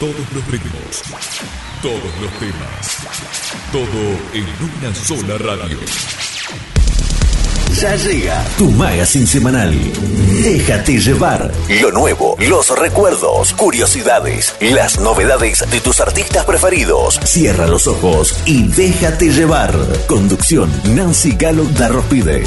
Todos los ritmos, todos los temas, todo en una sola radio. Ya llega tu magazine semanal. Déjate llevar. Lo nuevo, los recuerdos, curiosidades, las novedades de tus artistas preferidos. Cierra los ojos y déjate llevar. Conducción Nancy Galo Darrospide.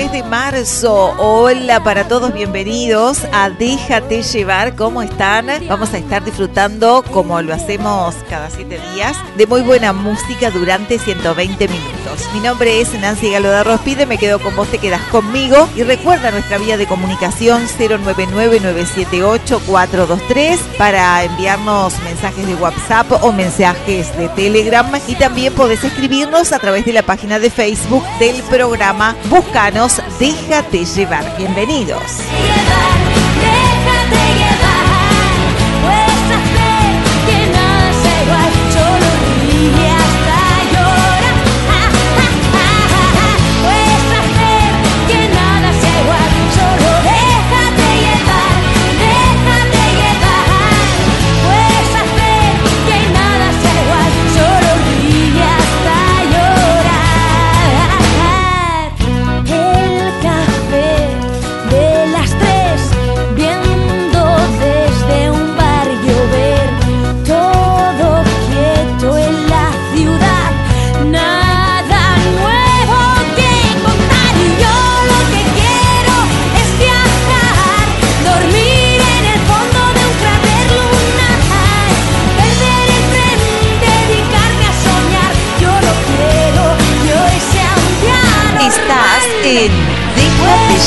Mes de marzo. Hola para todos, bienvenidos a Déjate llevar. ¿Cómo están? Vamos a estar disfrutando, como lo hacemos cada siete días, de muy buena música durante 120 minutos. Mi nombre es Nancy Galo de Rospide, me quedo con vos, te quedas conmigo. Y recuerda nuestra vía de comunicación 099-978-423 para enviarnos mensajes de WhatsApp o mensajes de Telegram. Y también podés escribirnos a través de la página de Facebook del programa Búscanos, déjate llevar. Bienvenidos.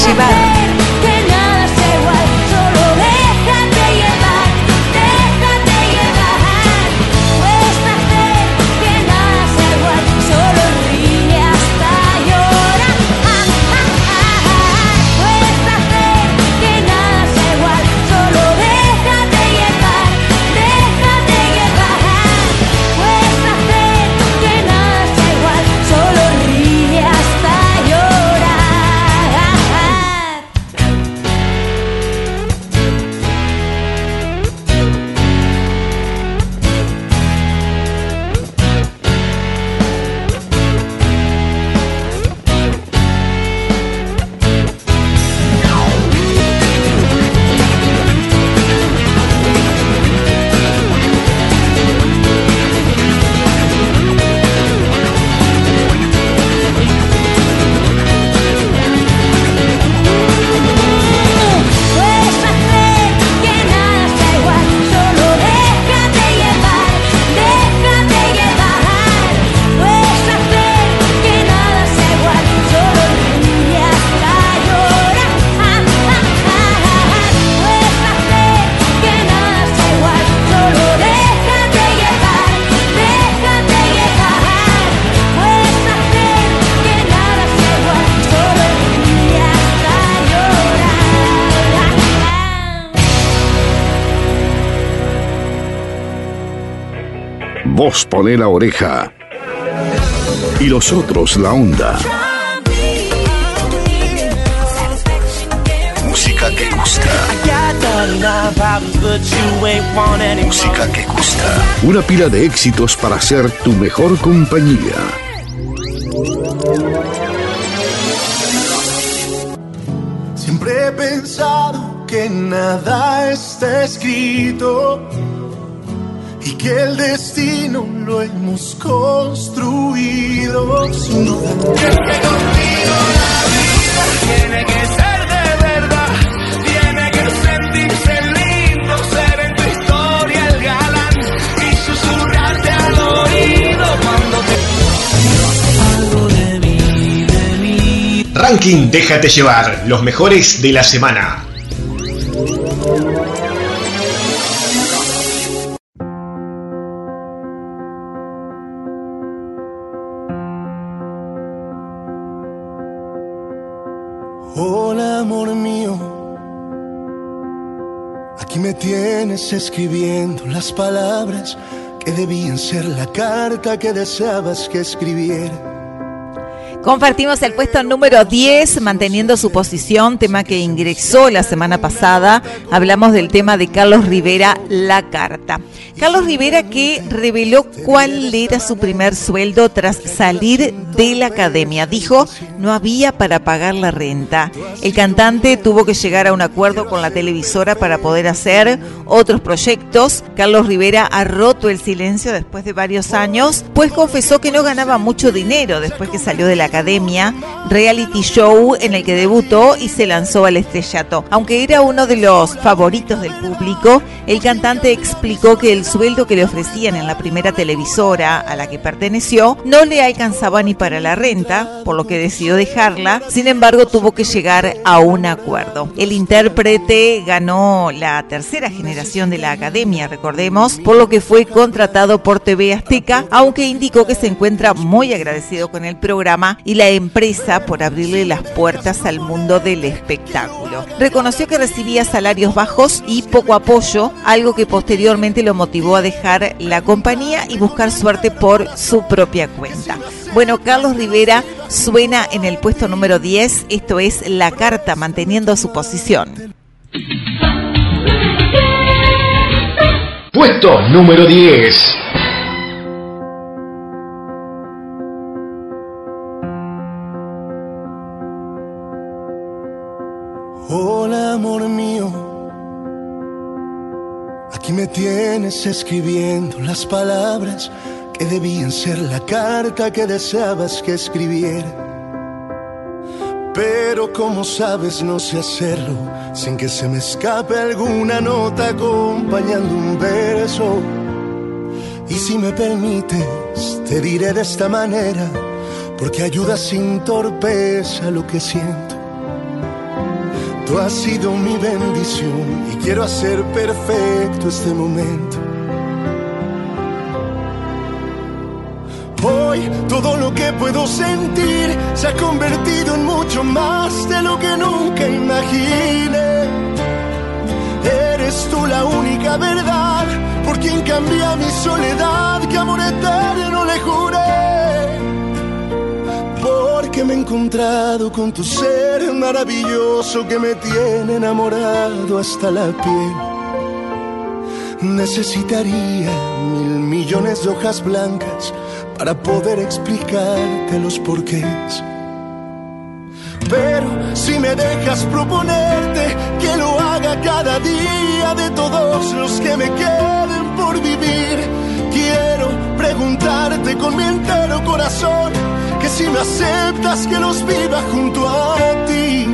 Déjate Vos poné la oreja. Y los otros la onda. Música que gusta. Música que gusta. Una pila de éxitos para ser tu mejor compañía. Siempre he pensado que nada está escrito y que el destino lo hemos construido. Tiene que ser de verdad, tiene que sentirse lindo, ser en tu historia el galán y susurrarte al oído cuando te Ranking Déjate llevar, los mejores de la semana. Escribiendo las palabras que debían ser la carta que deseabas que escribiera. Compartimos el puesto número 10, manteniendo su posición, tema que ingresó la semana pasada. Hablamos del tema de Carlos Rivera, La Carta. Carlos Rivera que reveló cuál era su primer sueldo tras salir de la academia. Dijo, no había para pagar la renta. El cantante tuvo que llegar a un acuerdo con la televisora para poder hacer otros proyectos. Carlos Rivera ha roto el silencio después de varios años, pues confesó que no ganaba mucho dinero después que salió de la Academia, reality show en el que debutó y se lanzó al estrellato. Aunque era uno de los favoritos del público, el cantante explicó que el sueldo que le ofrecían en la primera televisora a la que perteneció no le alcanzaba ni para la renta, por lo que decidió dejarla. Sin embargo, tuvo que llegar a un acuerdo. El intérprete ganó la tercera generación de la Academia, recordemos, por lo que fue contratado por TV Azteca, aunque indicó que se encuentra muy agradecido con el programa y la empresa por abrirle las puertas al mundo del espectáculo. Reconoció que recibía salarios bajos y poco apoyo, algo que posteriormente lo motivó a dejar la compañía y buscar suerte por su propia cuenta. Bueno, Carlos Rivera suena en el puesto número 10, esto es La Carta manteniendo su posición. Puesto número 10. Aquí me tienes escribiendo las palabras que debían ser la carta que deseabas que escribiera. Pero como sabes no sé hacerlo sin que se me escape alguna nota acompañando un verso. Y si me permites, te diré de esta manera, porque ayuda sin torpeza lo que siento. Tú has sido mi bendición y quiero hacer perfecto este momento. Hoy todo lo que puedo sentir se ha convertido en mucho más de lo que nunca imaginé. Eres tú la única verdad por quien cambia mi soledad, que amor eterno le juré. Me he encontrado con tu ser maravilloso que me tiene enamorado hasta la piel. Necesitaría mil millones de hojas blancas para poder explicarte los porqués. Pero si me dejas proponerte que lo haga cada día de todos los que me queden por vivir, quiero preguntarte con mi entero corazón que si me aceptas que los viva junto a ti.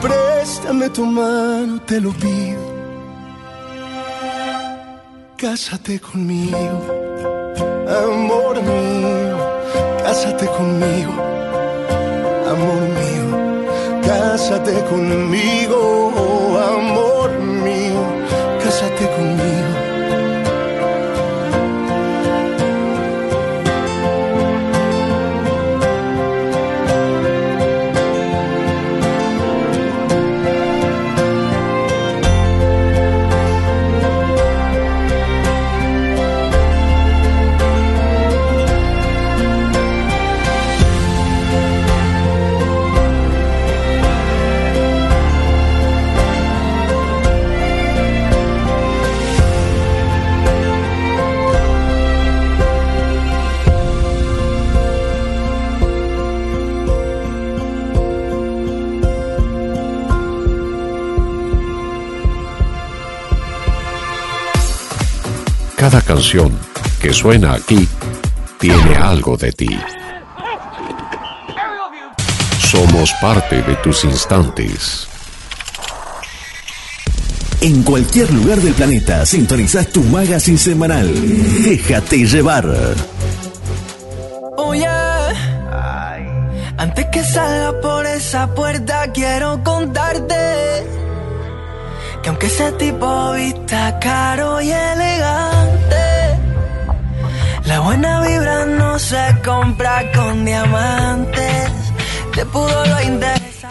Préstame tu mano, te lo pido. Cásate conmigo amor mío, cásate conmigo, amor mío, cásate conmigo, amor mío, cásate conmigo. Canción que suena aquí tiene algo de ti. Somos parte de tus instantes. En cualquier lugar del planeta sintonizás tu magazine semanal. Déjate llevar. Oye, antes que salga por esa puerta quiero contarte que aunque ese tipo vista caro y elegante, la buena vibra no se compra con diamantes. Te pudo lo.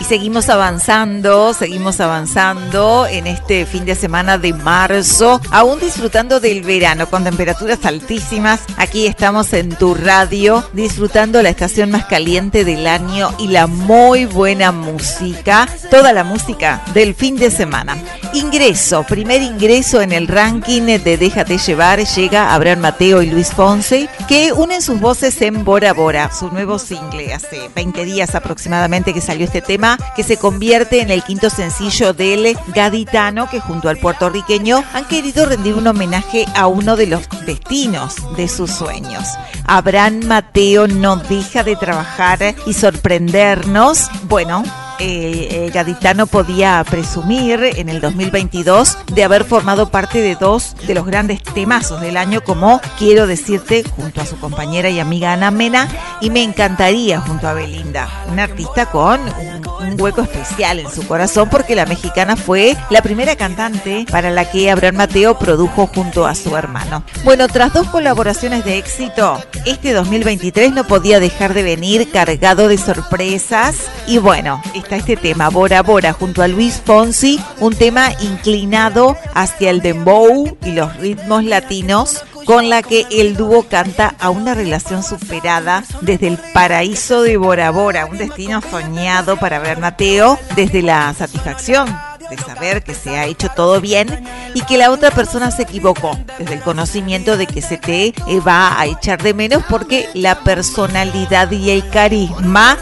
Y seguimos avanzando, seguimos avanzando en este fin de semana de marzo, aún disfrutando del verano con temperaturas altísimas. Aquí estamos en tu radio, disfrutando la estación más caliente del año y la muy buena música, toda la música del fin de semana. Ingreso, primer ingreso en el ranking de Déjate llevar, llega Abraham Mateo y Luis Fonse, que unen sus voces en Bora Bora, su nuevo single, hace 20 días aproximadamente que salió este tema que se convierte en el quinto sencillo del gaditano que junto al puertorriqueño han querido rendir un homenaje a uno de los destinos de sus sueños. Abraham Mateo no deja de trabajar y sorprendernos. Bueno, el gaditano podía presumir en el 2022 de haber formado parte de dos de los grandes temazos del año como Quiero decirte junto a su compañera y amiga Ana Mena y Me encantaría junto a Belinda, una artista con un, hueco especial en su corazón porque la mexicana fue la primera cantante para la que Abraham Mateo produjo junto a su hermano. Bueno, tras dos colaboraciones de éxito, este 2023 no podía dejar de venir cargado de sorpresas y bueno, este tema, Bora Bora, junto a Luis Fonsi, un tema inclinado hacia el dembow y los ritmos latinos con la que el dúo canta a una relación superada desde el paraíso de Bora Bora, un destino soñado para ver Mateo desde la satisfacción de saber que se ha hecho todo bien y que la otra persona se equivocó, desde el conocimiento de que se te va a echar de menos porque la personalidad y el carisma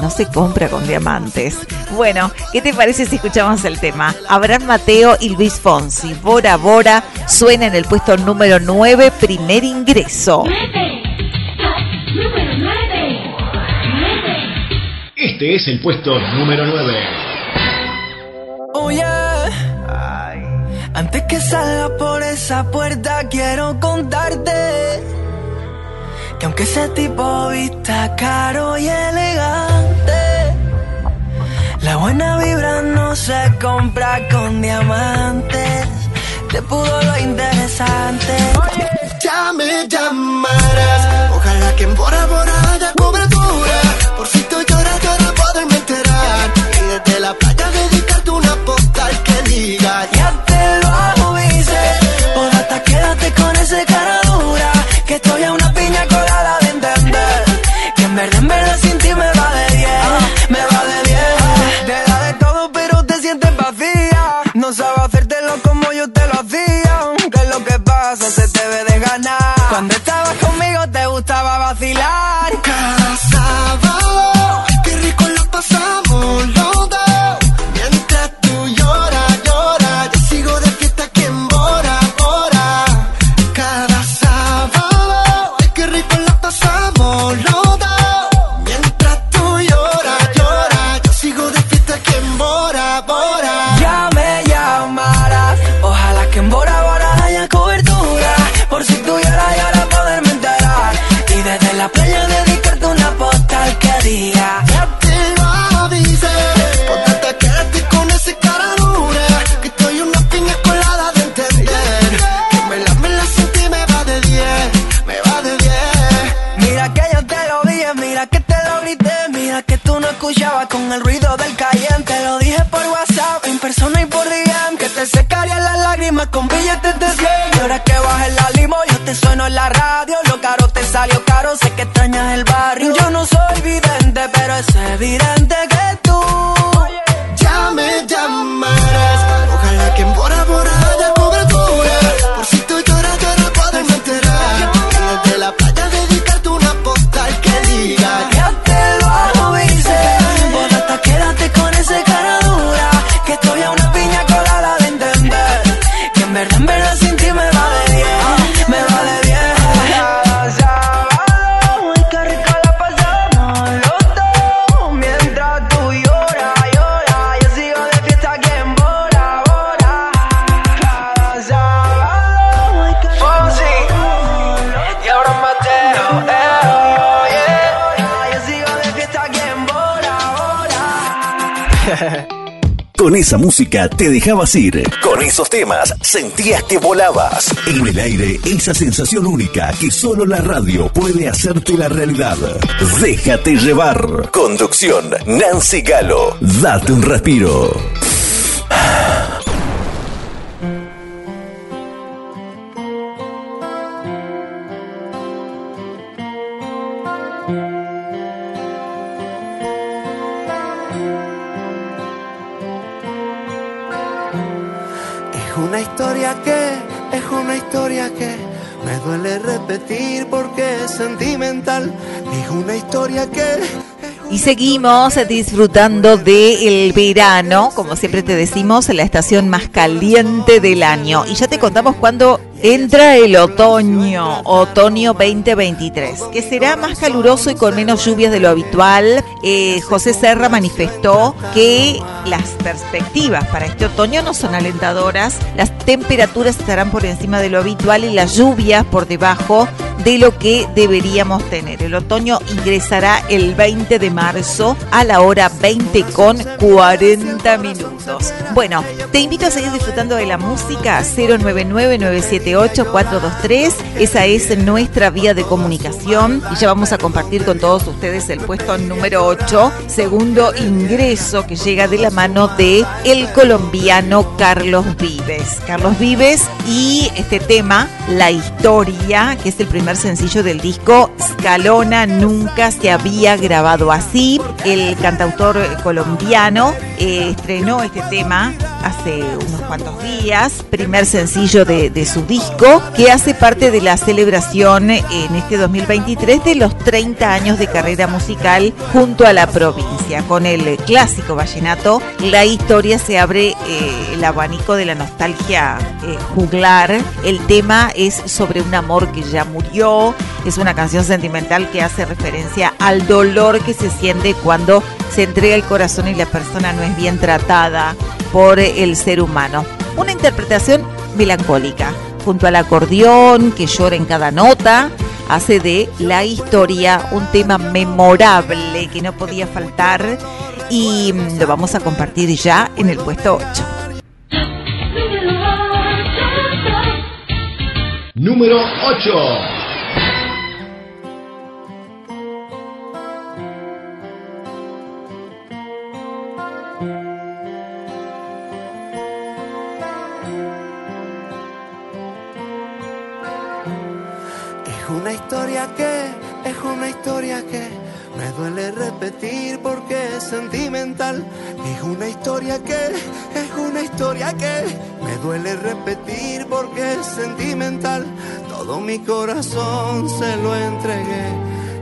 no se compra con diamantes. Bueno, ¿qué te parece si escuchamos el tema? Abraham Mateo y Luis Fonsi, Bora Bora, suena en el puesto número 9, primer ingreso. Este es el puesto número 9. Oye, antes que salga por esa puerta quiero contarte que aunque ese tipo vista caro y elegante, la buena vibra no se compra con diamantes. Te pudo lo interesante. Ya me llamarás, ojalá que en Bora Bora haya cobertura. Por si tú lloras, llora poderme enterar. Y desde la playa dedicarte una postal que diga: esa música te dejabas ir. Con esos temas sentías que volabas. En el aire, esa sensación única que solo la radio puede hacerte la realidad. Déjate llevar. Conducción, Nancy Galo. Date un respiro. Seguimos disfrutando del verano, como siempre te decimos, la estación más caliente del año. Y ya te contamos cuándo entra el otoño, otoño 2023, que será más caluroso y con menos lluvias de lo habitual. Eh, José Serra manifestó que las perspectivas para este otoño no son alentadoras, las temperaturas estarán por encima de lo habitual y las lluvias por debajo de lo que deberíamos tener. El otoño ingresará el 20 de marzo a la hora 20 con 40 minutos. Bueno, te invito a seguir disfrutando de la música 099-978-423. Esa es nuestra vía de comunicación y ya vamos a compartir con todos ustedes el puesto número 8, segundo ingreso que llega de la mano de el colombiano Carlos Vives. Carlos Vives y este tema, La Historia, que es el primer sencillo del disco Scalona nunca se había grabado así. El cantautor colombiano eh, estrenó este tema hace unos cuantos días, primer sencillo de, su disco, que hace parte de la celebración en este 2023 de los 30 años de carrera musical junto a la provincia. Con el clásico vallenato, la historia se abre eh, el abanico de la nostalgia eh, juglar. El tema es sobre un amor que ya murió, es una canción sentimental que hace referencia al dolor que se siente cuando se entrega el corazón y la persona no es bien tratada por el ser humano. Una interpretación melancólica, junto al acordeón que llora en cada nota, hace de la historia un tema memorable que no podía faltar y mm, lo vamos a compartir ya en el puesto 8. Número 8. Todo mi corazón se lo entregué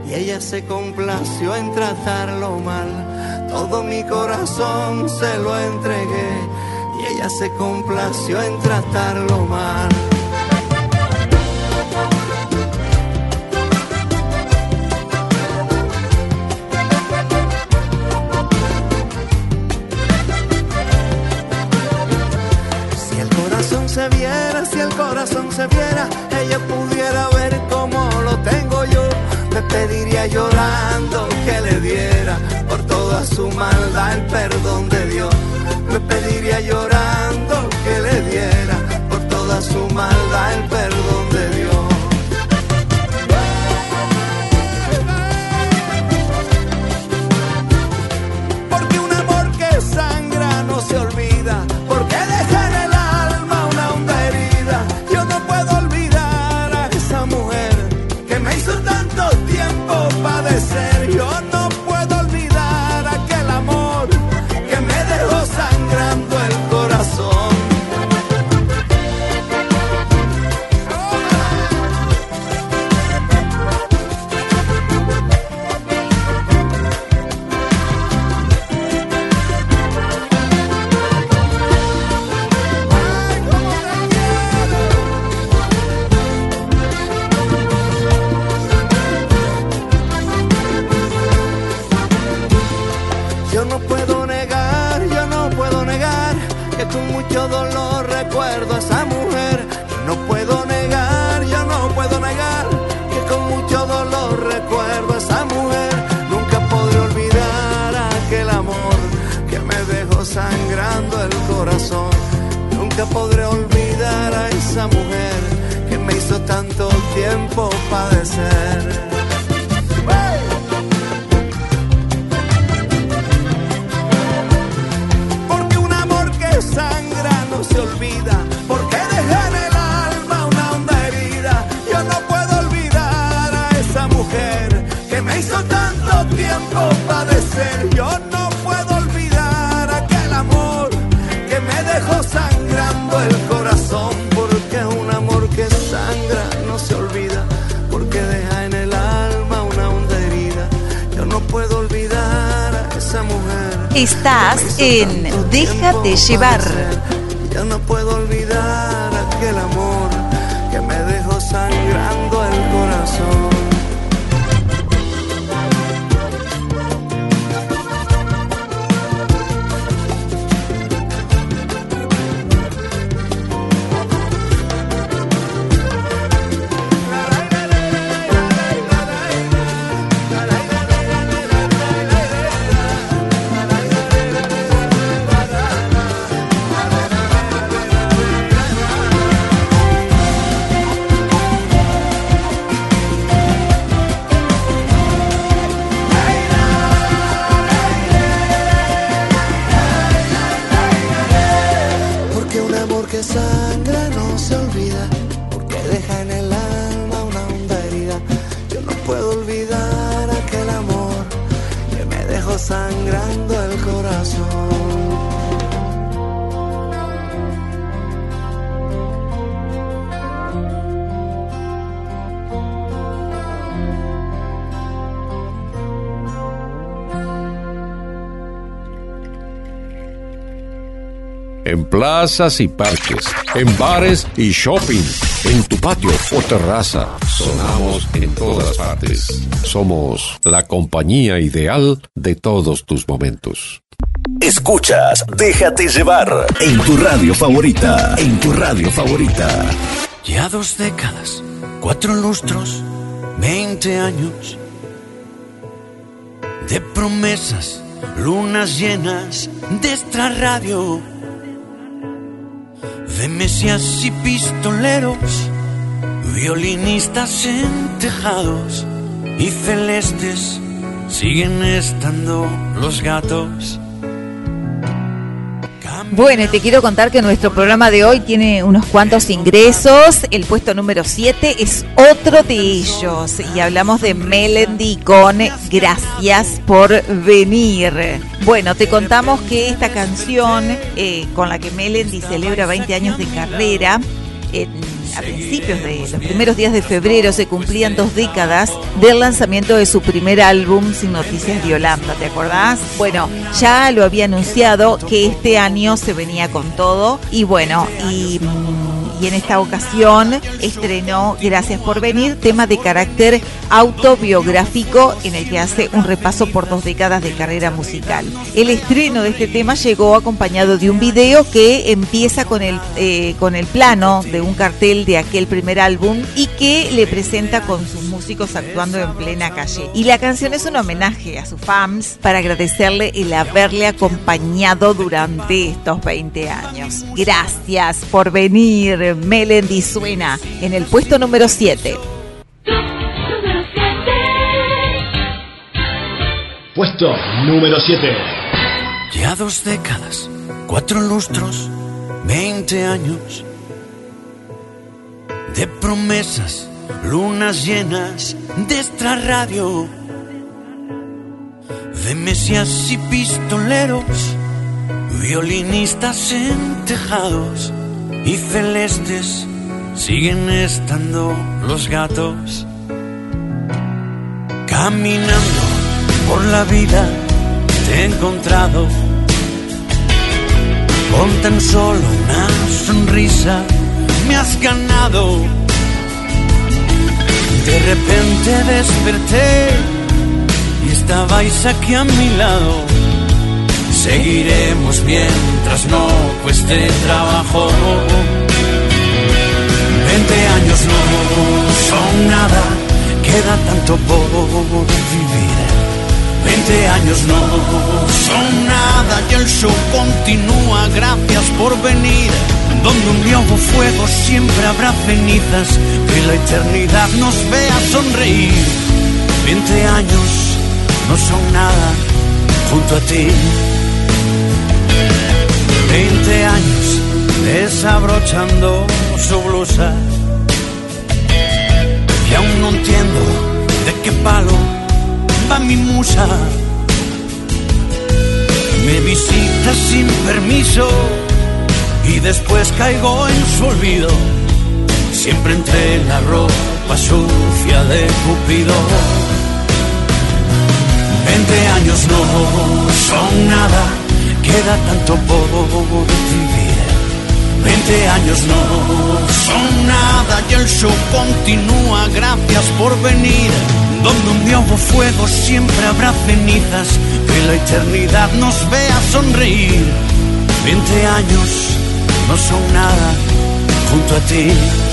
y ella se complació en tratarlo mal. Todo mi corazón se lo entregué y ella se complació en tratarlo mal. Déjate En plazas y parques, en bares y shopping, en tu patio o terraza, sonamos en todas partes. Somos la compañía ideal de todos tus momentos. Escuchas Déjate llevar en tu radio favorita. En tu radio favorita. Ya dos décadas, cuatro lustros, veinte años de promesas, lunas llenas de esta radio, de mesías y pistoleros, violinistas en tejados y celestes siguen estando los gatos. Bueno, te quiero contar que nuestro programa de hoy tiene unos cuantos ingresos. El puesto número 7 es otro de ellos. Y hablamos de Melendi con Gracias por venir. Bueno, te contamos que esta canción eh, con la que Melendi celebra 20 años de carrera, a principios de los primeros días de febrero se cumplían dos décadas del lanzamiento de su primer álbum Sin Noticias de Yolanda, ¿te acordás? Bueno, ya lo había anunciado que este año se venía con todo y bueno, y, mm, y en esta ocasión estrenó Gracias por venir, tema de carácter autobiográfico en el que hace un repaso por dos décadas de carrera musical. El estreno de este tema llegó acompañado de un video que empieza con el, eh, con el plano de un cartel de aquel primer álbum y que le presenta con sus músicos actuando en plena calle. Y la canción es un homenaje a sus fans para agradecerle el haberle acompañado durante estos 20 años. Gracias por venir, Melendi suena en el puesto número 7. Puesto número 7. Ya dos décadas, cuatro lustros, veinte años de promesas, lunas llenas de esta radio, de mesías y pistoleros, violinistas en tejados y celestes siguen estando los gatos caminando por la vida te he encontrado con tan solo una sonrisa me has ganado. De repente desperté y estabais aquí a mi lado seguiremos mientras no cueste trabajo 20 años no son nada queda tanto por vivir 20 años no son nada y el show continúa. Gracias por venir. Donde un nuevo fuego siempre habrá cenizas. Que la eternidad nos vea sonreír. 20 años no son nada junto a ti. 20 años desabrochando su blusa. Y aún no entiendo de qué palo va mi musa. Me visita sin permiso y después caigo en su olvido. Siempre entre la ropa sucia de Cupido. Veinte años no son nada, queda tanto por vivir. Veinte años no son nada y el show continúa. Gracias por venir. Donde un fuego siempre habrá cenizas. Que la eternidad nos vea sonreír. Veinte años no son nada junto a ti.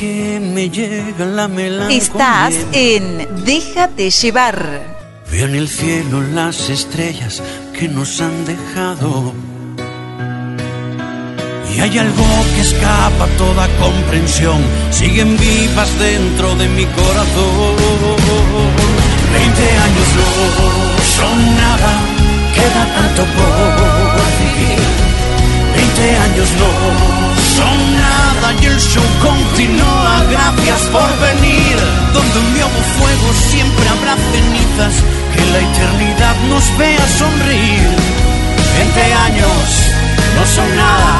Que me llega la melancolía. Estás en Déjate llevar. Veo en el cielo las estrellas que nos han dejado. Y hay algo que escapa a toda comprensión. Siguen vivas dentro de mi corazón. Veinte años no son nada, queda tanto por vivir. Veinte años no son nada y el show continúa. Gracias por venir. Donde un nuevo fuego siempre habrá cenizas. Que la eternidad nos vea sonreír. Veinte años no son nada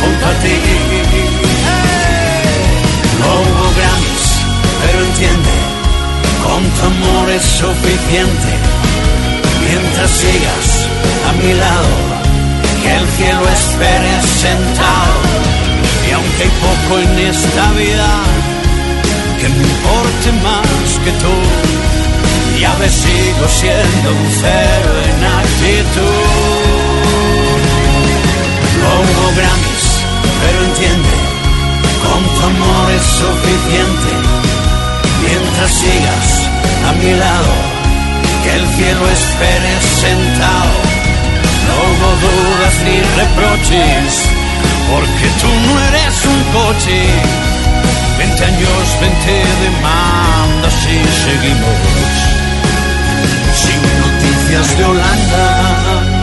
junto a ti. No hubo Grammys, pero entiende, con tu amor es suficiente. Mientras sigas a mi lado, que el cielo espere sentado. Y aunque hay poco en esta vida que me importe más que tú, ya ves sigo siendo un cero en actitud. No hubo Grammys, pero entiende, con tu amor es suficiente. Mientras sigas a mi lado, que el cielo espere sentado. No hubo dudas ni reproches, porque tú no eres un coche. Veinte años, veinte demandas y seguimos sin noticias de Holanda.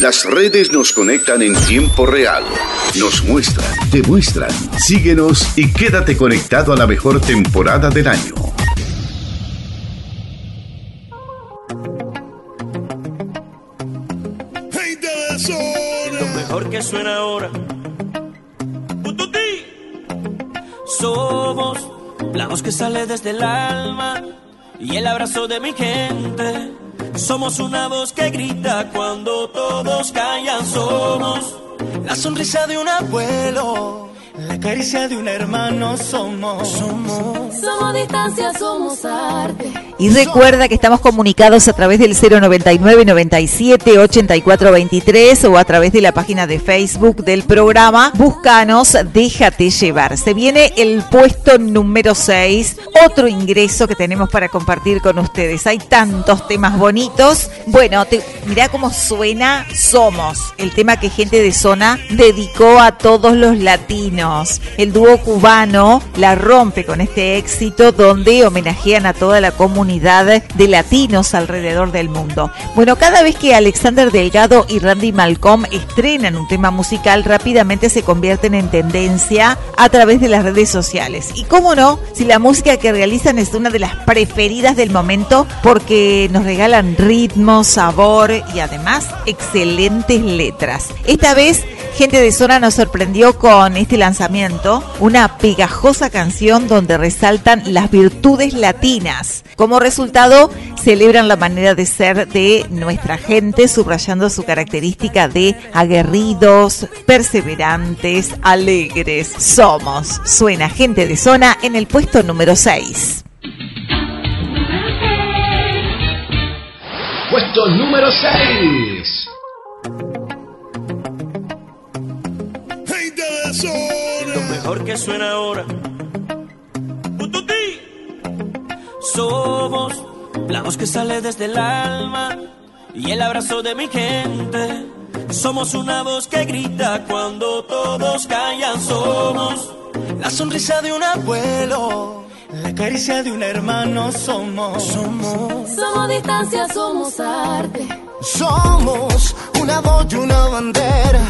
Las redes nos conectan en tiempo real. Nos muestran, te muestran. Síguenos y quédate conectado a la mejor temporada del año. Que suena ahora. Somos la voz que sale desde el alma y el abrazo de mi gente. Somos una voz que grita cuando todos callan. Somos la sonrisa de un abuelo, la caricia de un hermano. Somos, somos. Somos distancia, somos arte. Y recuerda que estamos comunicados a través del 099 97 84 23 o a través de la página de Facebook del programa. Búscanos, déjate llevar. Se viene el puesto número 6, otro ingreso que tenemos para compartir con ustedes. Hay tantos temas bonitos. Bueno, te, mirá cómo suena Somos, el tema que gente de zona dedicó a todos los latinos. El dúo cubano la rompe con este éxito donde homenajean a toda la comunidad de latinos alrededor del mundo. Bueno, cada vez que Alexander Delgado y Randy Malcolm estrenan un tema musical, rápidamente se convierten en tendencia a través de las redes sociales. Y cómo no, si la música que realizan es una de las preferidas del momento porque nos regalan ritmo, sabor y además excelentes letras. Esta vez Gente de Zona nos sorprendió con este lanzamiento, una pegajosa canción donde resaltan las virtudes latinas. Como resultado, celebran la manera de ser de nuestra gente, subrayando su característica de aguerridos, perseverantes, alegres. Somos. Suena Gente de Zona en el puesto número 6. Puesto número 6. Mejor que suena ahora. Somos la voz que sale desde el alma y el abrazo de mi gente. Somos una voz que grita cuando todos callan. Somos la sonrisa de un abuelo. La caricia de un hermano somos. Somos. Somos distancia, somos arte. Somos una voz y una bandera.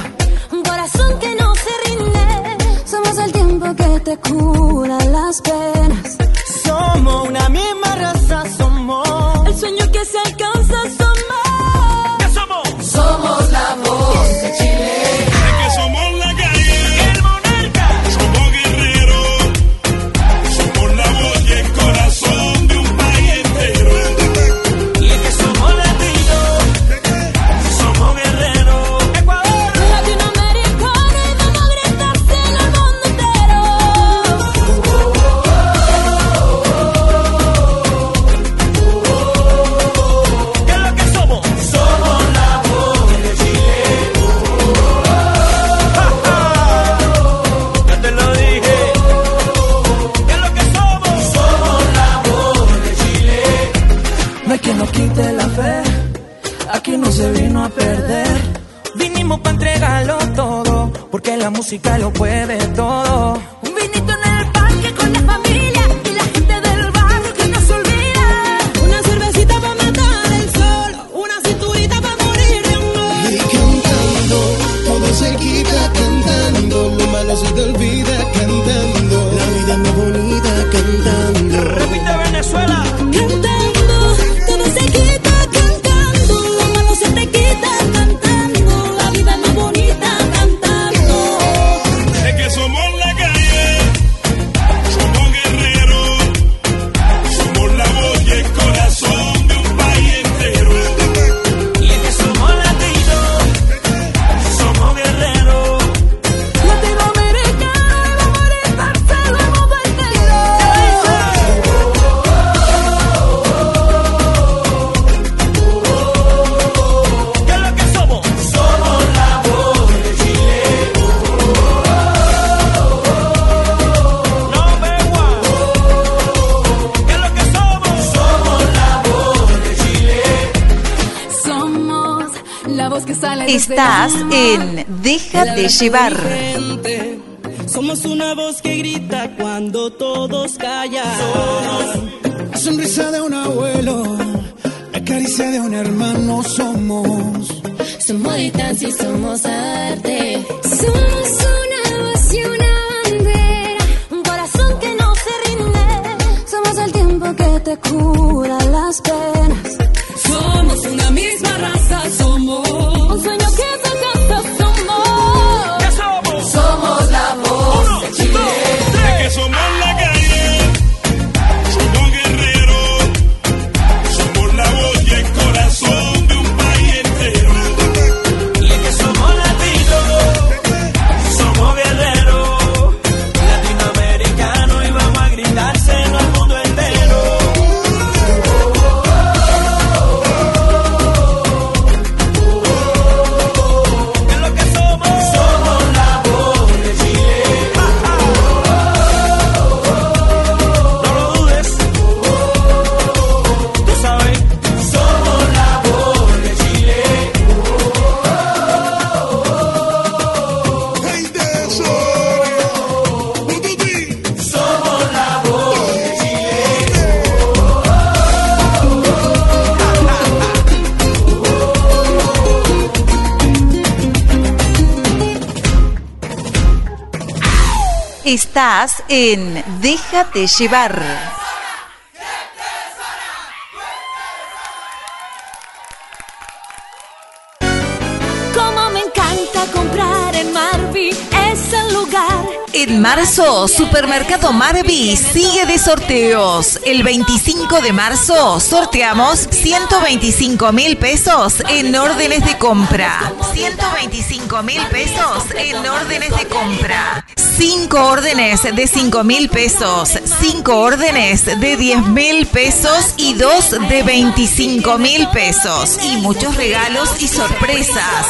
Un corazón que no se rinde. Somos el tiempo que te cura las penas. Somos una misma raza, somos. El sueño que se alcanza somos. La música lo puede todo. Estás en Déjate llevar. Somos una voz que grita cuando todos callan. La sonrisa de un abuelo, la caricia de un hermano somos. Somos distancia y somos arte. Somos una voz y una bandera. Un corazón que no se rinde. Somos el tiempo que te cura Estás en Déjate llevar. En marzo, Supermercado Marvi sigue de sorteos. El 25 de marzo sorteamos 125 mil pesos en órdenes de compra. 125 mil pesos en órdenes de compra. 5 órdenes de 5 mil pesos, 5 órdenes de 10 mil pesos y 2 de 25 mil pesos. Y muchos regalos y sorpresas.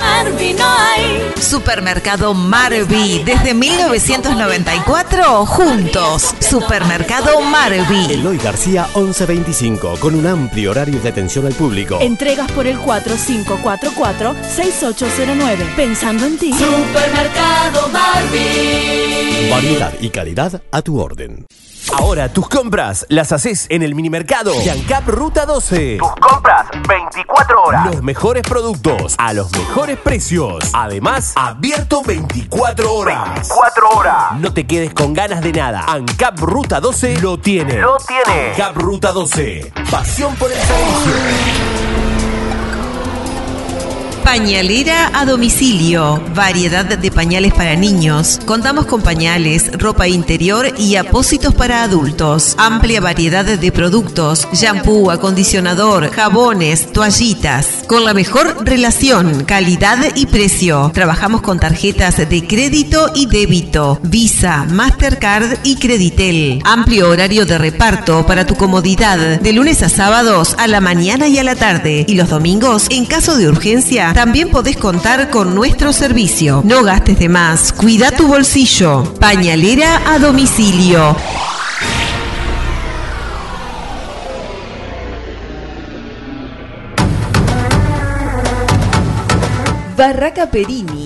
Marvi no hay. Supermercado Marvi, desde 1994, juntos. Supermercado Marvi. Eloy García 1125, con un amplio horario de atención al público. Entregas por el 4544-6809. Pensando en ti. Supermercado Marvi. Variedad y calidad a tu orden. Ahora tus compras las haces en el minimercado Yancap Ruta 12. Tus compras 24 horas. Los mejores productos a los mejores precios. Además, abierto 24 horas. 24 horas. No te quedes con ganas de nada. ANCAP Ruta 12 lo tiene. Lo tiene. ANCAP Ruta 12. Pasión por el servicio. Pañalera a domicilio. Variedad de pañales para niños. Contamos con pañales, ropa interior y apósitos para adultos. Amplia variedad de productos. Shampoo, acondicionador, jabones, toallitas. Con la mejor relación, calidad y precio. Trabajamos con tarjetas de crédito y débito. Visa, Mastercard y Creditel. Amplio horario de reparto para tu comodidad. De lunes a sábados a la mañana y a la tarde. Y los domingos, en caso de urgencia, también podés contar con nuestro servicio. No gastes de más, cuida tu bolsillo. Pañalera a domicilio. Barraca Perini,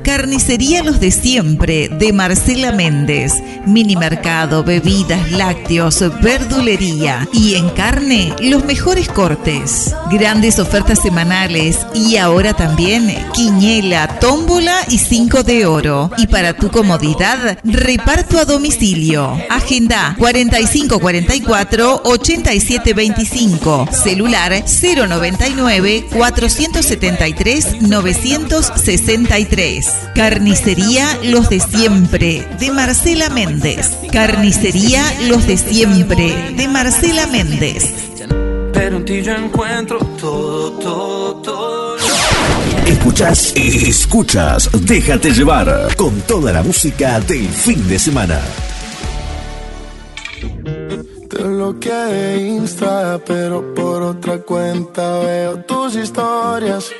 Carnicería Los de Siempre de Marcela Méndez. Mini mercado, bebidas, lácteos, verdulería y en carne los mejores cortes. Grandes ofertas semanales y ahora también quiñela, tómbola y cinco de oro. Y para tu comodidad, reparto a domicilio. Agenda 4544 8725. Celular 099 473 963. Carnicería Los de Siempre de Marcela Méndez. Carnicería Los de Siempre de Marcela Méndez. Pero en ti yo encuentro todo, todo, todo. Escuchas, escuchas, déjate llevar con toda la música del fin de semana. Te bloqueé de Insta, pero por otra cuenta veo tus historias.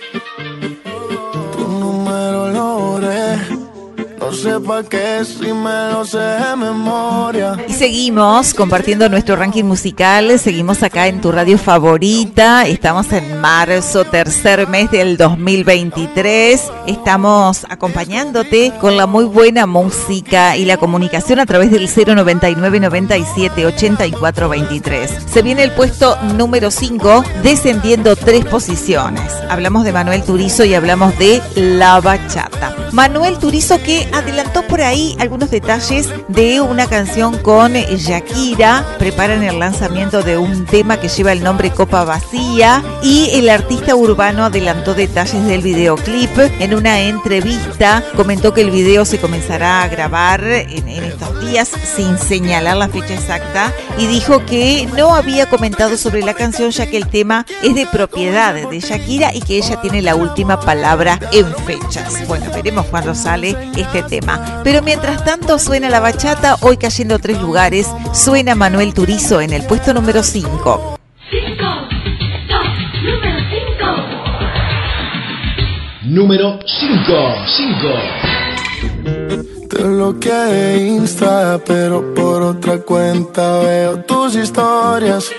Número lo borré. No sé pa' qué si me lo sé de memoria. Y seguimos compartiendo nuestro ranking musical, seguimos acá en tu radio favorita, estamos en marzo, tercer mes del 2023, estamos acompañándote con la muy buena música y la comunicación a través del 099 97 84 23. Se viene el puesto número 5, descendiendo tres posiciones. Hablamos de Manuel Turizo y hablamos de La Bachata. Manuel Turizo que adelantó por ahí algunos detalles de una canción con Shakira. Preparan el lanzamiento de un tema que lleva el nombre Copa Vacía. Y el artista urbano adelantó detalles del videoclip. En una entrevista comentó que el video se comenzará a grabar en, estos días sin señalar la fecha exacta. Y dijo que no había comentado sobre la canción ya que el tema es de propiedad de Shakira y que ella tiene la última palabra en fechas. Bueno, veremos cuándo sale este tema. Pero mientras tanto suena la bachata, hoy cayendo tres lugares, suena Manuel Turizo en el puesto número 5. Número 5. 5. Te bloqueé de Insta, pero por otra cuenta veo tus historias.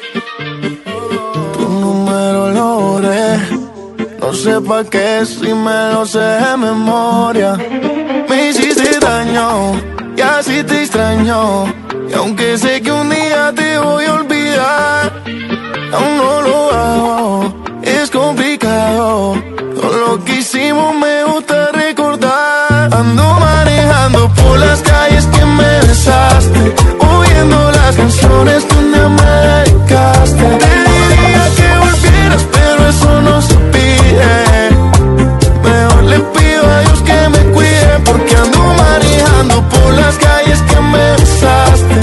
Tu número lo borré. No sé pa' qué si me lo sé de memoria. Y así te extraño. Y aunque sé que un día te voy a olvidar, aún no lo hago. Es complicado. Todo lo que hicimos me gusta recordar. Ando manejando por las calles que me besaste. Oyendo las canciones día me dedicaste. Te diría que volvieras, pero eso no se pide. Mejor le pido a Dios que me manejando por las calles que me besaste,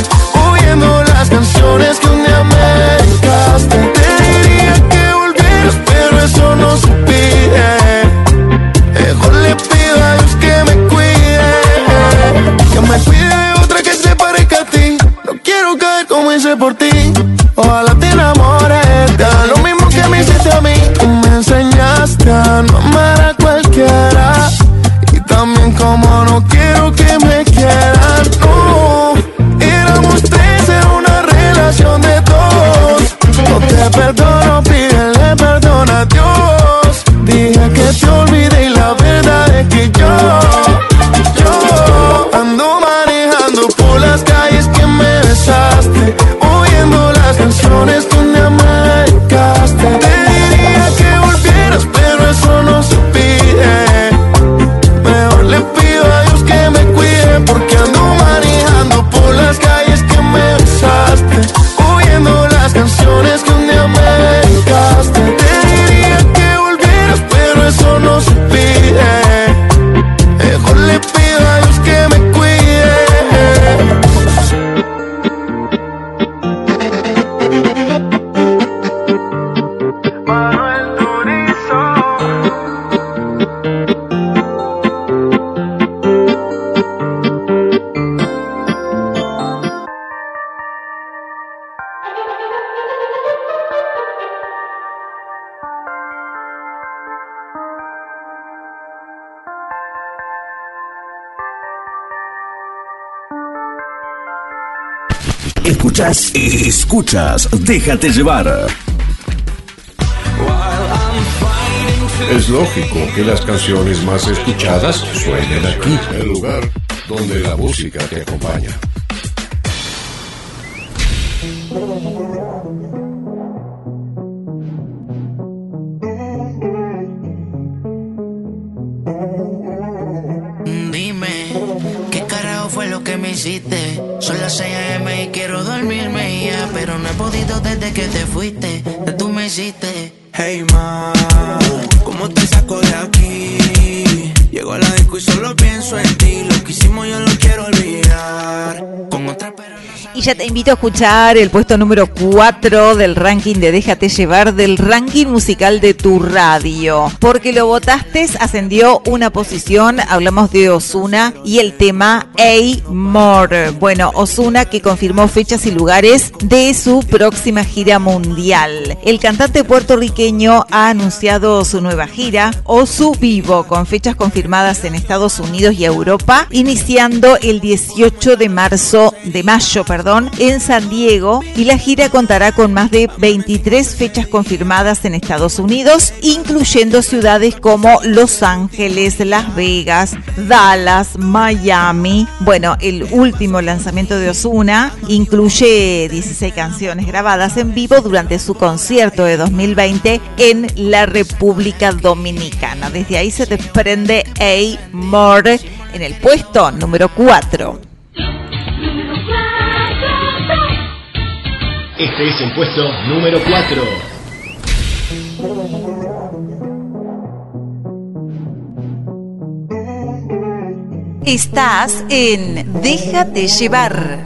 oyendo las canciones que un día me dedicaste. Te diría que volvieras, pero eso no se pide. Mejor le pido a Dios que me cuide, que me cuide de otra que se parezca a ti. No quiero caer como hice por ti. Ojalá te enamores, te haga lo mismo que me hiciste a mí. Tú me enseñaste a no quiero que me quieran, no. Éramos tres en una relación de dos. No te perdono, pídele perdón a Dios. Dije que te olvidé y la verdad es que yo, yo ando manejando por las calles que me besaste, oyendo las canciones Escuchas, escuchas, déjate llevar. Es lógico que las canciones más escuchadas suenen aquí, el lugar donde la música te acompaña. Me hiciste? Son las 6 a.m. y quiero dormirme ya, pero no he podido desde que te fuiste. Tú me hiciste. Hey ma, ¿cómo te saco de aquí? Llego a la disco y solo pienso en ti. Lo que hicimos yo lo quiero olvidar. Con otra Y ya te invito a escuchar el puesto número 4 del ranking de Déjate llevar del ranking musical de tu radio. Porque lo votaste, ascendió una posición. Hablamos de Osuna y el tema A More. Bueno, Osuna que confirmó fechas y lugares de su próxima gira mundial. El cantante puertorriqueño ha anunciado su nueva gira, Osu Vivo, con fechas confirmadas en Estados Unidos y Europa, iniciando el 18 de marzo, de mayo, perdón, en San Diego. Y la gira contará con más de 23 fechas confirmadas en Estados Unidos, incluyendo ciudades como Los Ángeles, Las Vegas, Dallas, Miami. Bueno, el último lanzamiento de Osuna incluye 16 canciones grabadas en vivo durante su concierto de 2020 en la República Dominicana. Desde ahí se desprende A More en el puesto número 4. Este es el puesto número 4. Estás en Déjate llevar.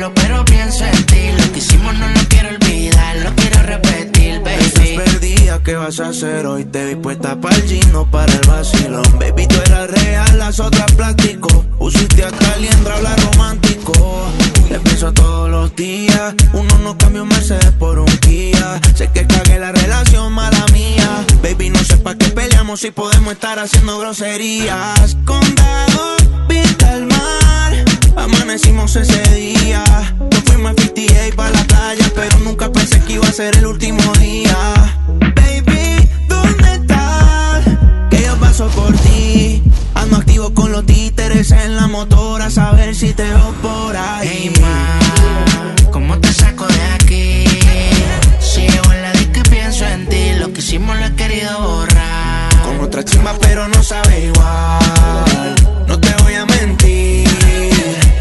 hablo, pero pienso en ti. Lo que hicimos no lo quiero olvidar, lo quiero repetir, baby. Estás perdida, ¿qué vas a hacer hoy? Te vi puesta para el gino, para el vacilón. Baby, tú eras real, las otras plástico. Usiste hasta el liendra, habla romántico. Te pienso todos los días. Uno no cambia un Mercedes por un Kia. Sé que cagué la relación, mala mía. Baby, no sé pa' qué peleamos si podemos estar haciendo groserías. Condado, vista al mar. Amanecimos ese día. Nos fuimos a 58 para la playa, pero nunca pensé que iba a ser el último día. Baby, paso por ti. Ando activo con los títeres en la motora, a saber si te veo por ahí. Hey, ma, ¿cómo te saco de aquí? Si llego en la y pienso en ti, lo que hicimos lo he querido borrar. Con otra chimba, pero no sabe igual. No te voy a mentir.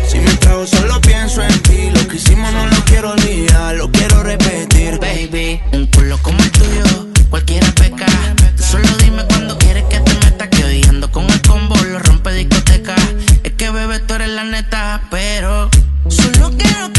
Si me trago, solo pienso en ti. Lo que hicimos no lo quiero olvidar, lo quiero repetir. Baby, un culo como el tuyo, cualquiera la neta, pero solo quiero que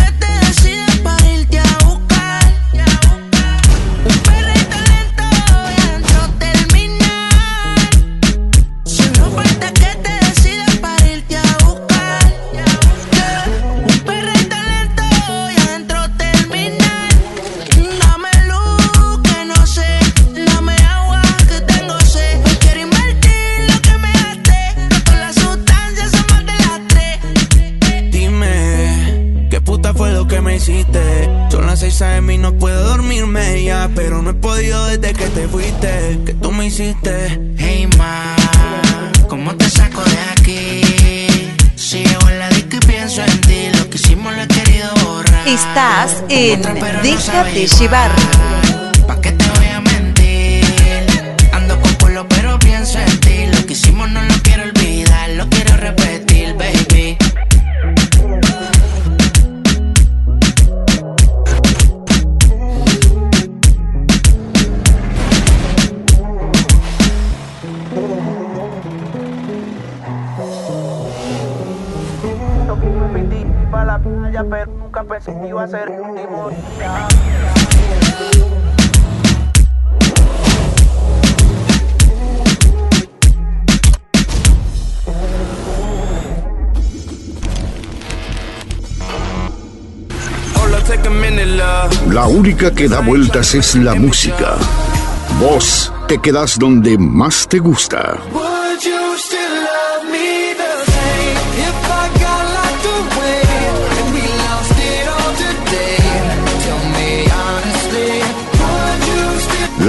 6 a.m. y no puedo dormirme ya. Pero no he podido desde que te fuiste. Que tú me hiciste. Hey ma, ¿cómo te saco de aquí? Si llego en la disco y pienso en ti, lo que hicimos lo he querido borrar. Estás en no Déjate sabe llevar. ¿Pa' qué la playa, pero nunca pensé que iba a ser último día. La única que da vueltas es la música. Vos te quedás donde más te gusta.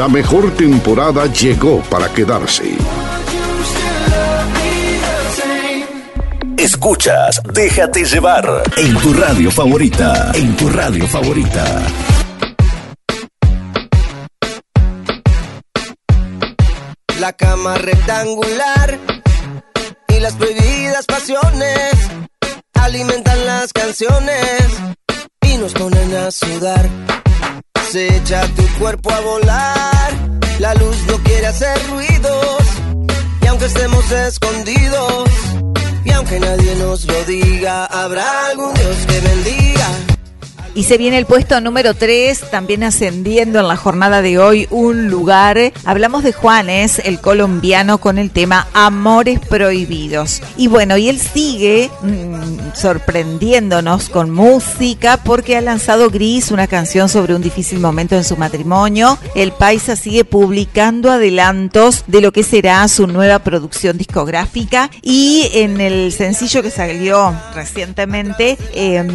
La mejor temporada llegó para quedarse. Escuchas Déjate llevar en tu radio favorita. En tu radio favorita. La cama rectangular y las prohibidas pasiones alimentan las canciones y nos ponen a sudar. Se echa tu cuerpo a volar, la luz no quiere hacer ruidos y aunque estemos escondidos y aunque nadie nos lo diga, habrá algún Dios que bendiga. Y se viene el puesto número 3, también ascendiendo en la jornada de hoy un lugar. Hablamos de Juanes, el colombiano, con el tema Amores Prohibidos. Y bueno, y él sigue mm, sorprendiéndonos con música porque ha lanzado Gris, una canción sobre un difícil momento en su matrimonio. El Paisa sigue publicando adelantos de lo que será su nueva producción discográfica. Y en el sencillo que salió recientemente, eh,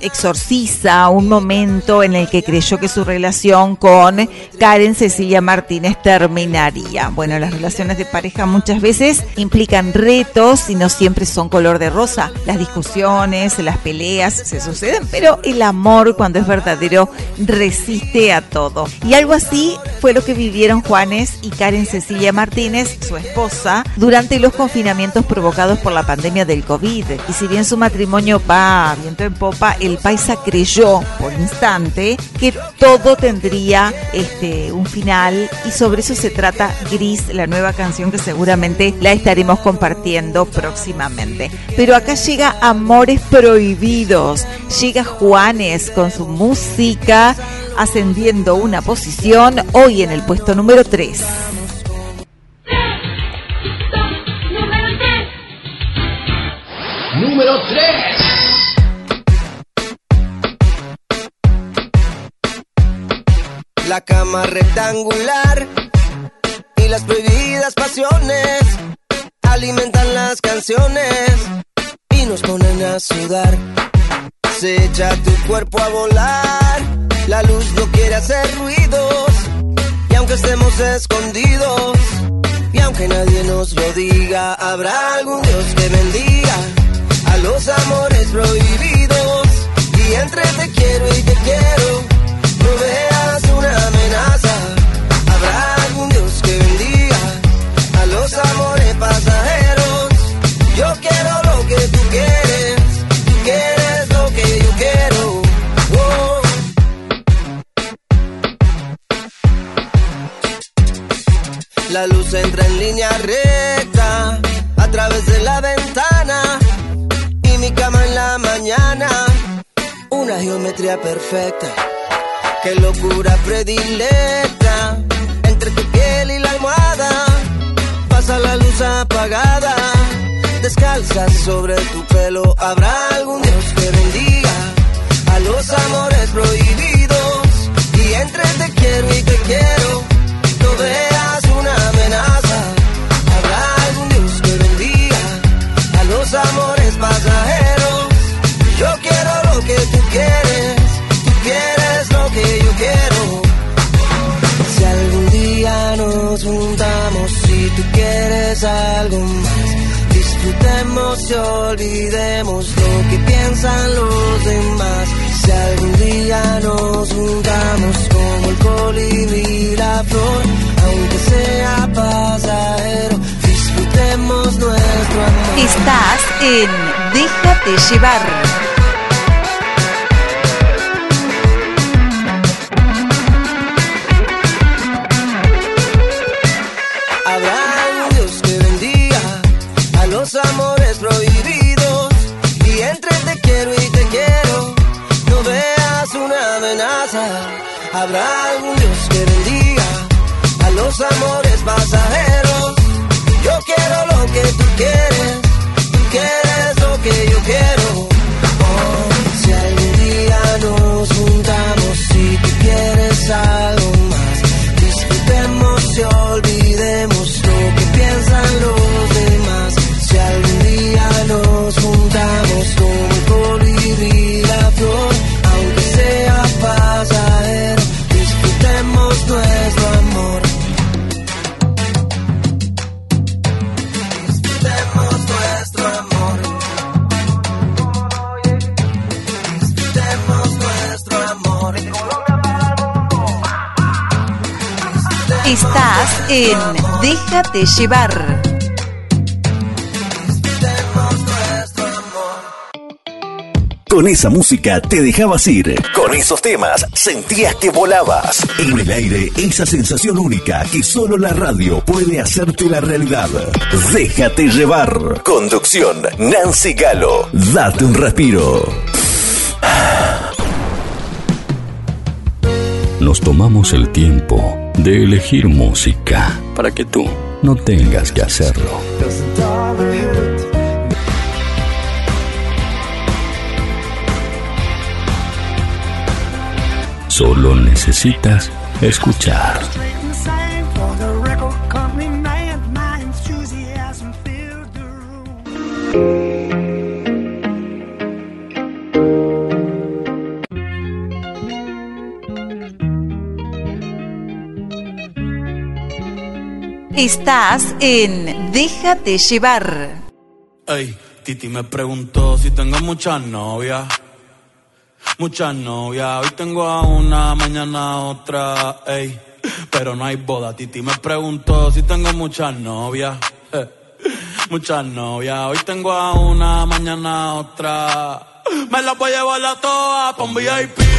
exorciza un momento en el que creyó que su relación con Karen Cecilia Martínez terminaría. Bueno, las relaciones de pareja muchas veces implican retos y no siempre son color de rosa. Las discusiones, las peleas se suceden, pero el amor cuando es verdadero resiste a todo. Y algo así fue lo que vivieron Juanes y Karen Cecilia Martínez, su esposa, durante los confinamientos provocados por la pandemia del COVID. Y si bien su matrimonio va viento en popa, el paisa creyó por instante que todo tendría este un final y sobre eso se trata Gris, la nueva canción que seguramente la estaremos compartiendo próximamente. Pero acá llega Amores Prohibidos, llega Juanes con su música ascendiendo una posición, hoy en el puesto número 3. Número 3. La cama rectangular y las prohibidas pasiones alimentan las canciones y nos ponen a sudar. Se echa tu cuerpo a volar, la luz no quiere hacer ruidos y aunque estemos escondidos y aunque nadie nos lo diga, habrá algún Dios que bendiga a los amores prohibidos y entre te quiero y te quiero, no veas una los amores pasajeros. Yo quiero lo que tú quieres, tú quieres lo que yo quiero. La luz entra en línea recta a través de la ventana y mi cama en la mañana. Una geometría perfecta, qué locura predilecta entre tu piel y la almohada. Pasa la luz apagada, descalza sobre tu pelo. Habrá algún Dios que bendiga a los amores prohibidos y entre te quiero y te quiero. No veas una amenaza. Habrá algún Dios que bendiga a los amores pasajeros. Yo quiero lo que tú quieres, tú quieres lo que yo quiero. Si algún día nos juntamos, quieres algo más, disfrutemos y olvidemos lo que piensan los demás. Si algún día nos juntamos como el colibrí y la flor, aunque sea pasajero, disfrutemos nuestro amor. Estás en Déjate llevar. Habrá algún Dios que bendiga a los amores pasajeros. Yo quiero lo que tú quieres, tú quieres lo que yo quiero. Oh, si algún día nos juntamos, si tú quieres algo en Déjate llevar. Con esa música te dejabas ir. Con esos temas sentías que volabas. En el aire, esa sensación única que solo la radio puede hacerte la realidad. Déjate llevar. Conducción, Nancy Galo. Date un respiro. Nos tomamos el tiempo de elegir música para que tú no tengas que hacerlo. Solo necesitas escuchar. Estás en Déjate llevar. Ey, Titi me preguntó si tengo muchas novias. Muchas novias. Hoy tengo a una, mañana otra. Ey, pero no hay boda. Titi me preguntó si tengo muchas novias. Eh, Muchas novias. Hoy tengo a una, mañana otra. Me la voy a llevar a todas un VIP.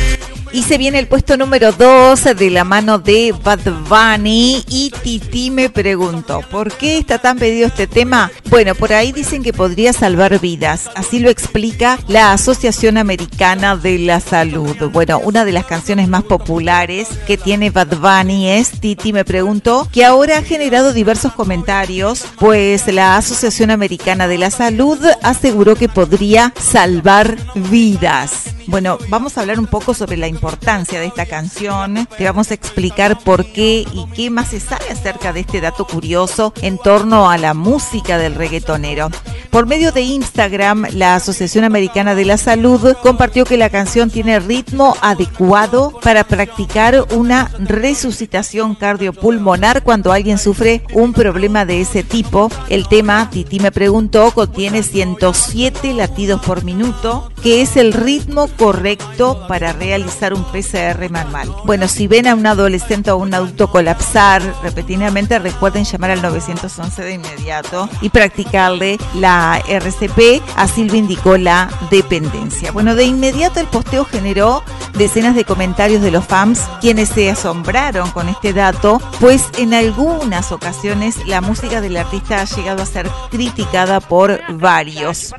Y se viene el puesto número 2 de la mano de Bad Bunny. Y Titi me preguntó, ¿por qué está tan pedido este tema? Bueno, por ahí dicen que podría salvar vidas. Así lo explica la Asociación Americana de la Salud. Bueno, una de las canciones más populares que tiene Bad Bunny es Titi me preguntó, que ahora ha generado diversos comentarios, pues la Asociación Americana de la Salud aseguró que podría salvar vidas. Bueno, vamos a hablar un poco sobre la importancia de esta canción. Te vamos a explicar por qué y qué más se sabe acerca de este dato curioso en torno a la música del reggaetonero. Por medio de Instagram, la Asociación Americana de la Salud compartió que la canción tiene ritmo adecuado para practicar una resucitación cardiopulmonar cuando alguien sufre un problema de ese tipo. El tema, Titi me preguntó, contiene 107 latidos por minuto, que es el ritmo correcto para realizar un PCR manual. Bueno, si ven a un adolescente o un adulto colapsar repetidamente, recuerden llamar al 911 de inmediato y practicarle la RCP, así lo indicó la dependencia. Bueno, de inmediato el posteo generó decenas de comentarios de los fans quienes se asombraron con este dato, pues en algunas ocasiones la música del artista ha llegado a ser criticada por varios.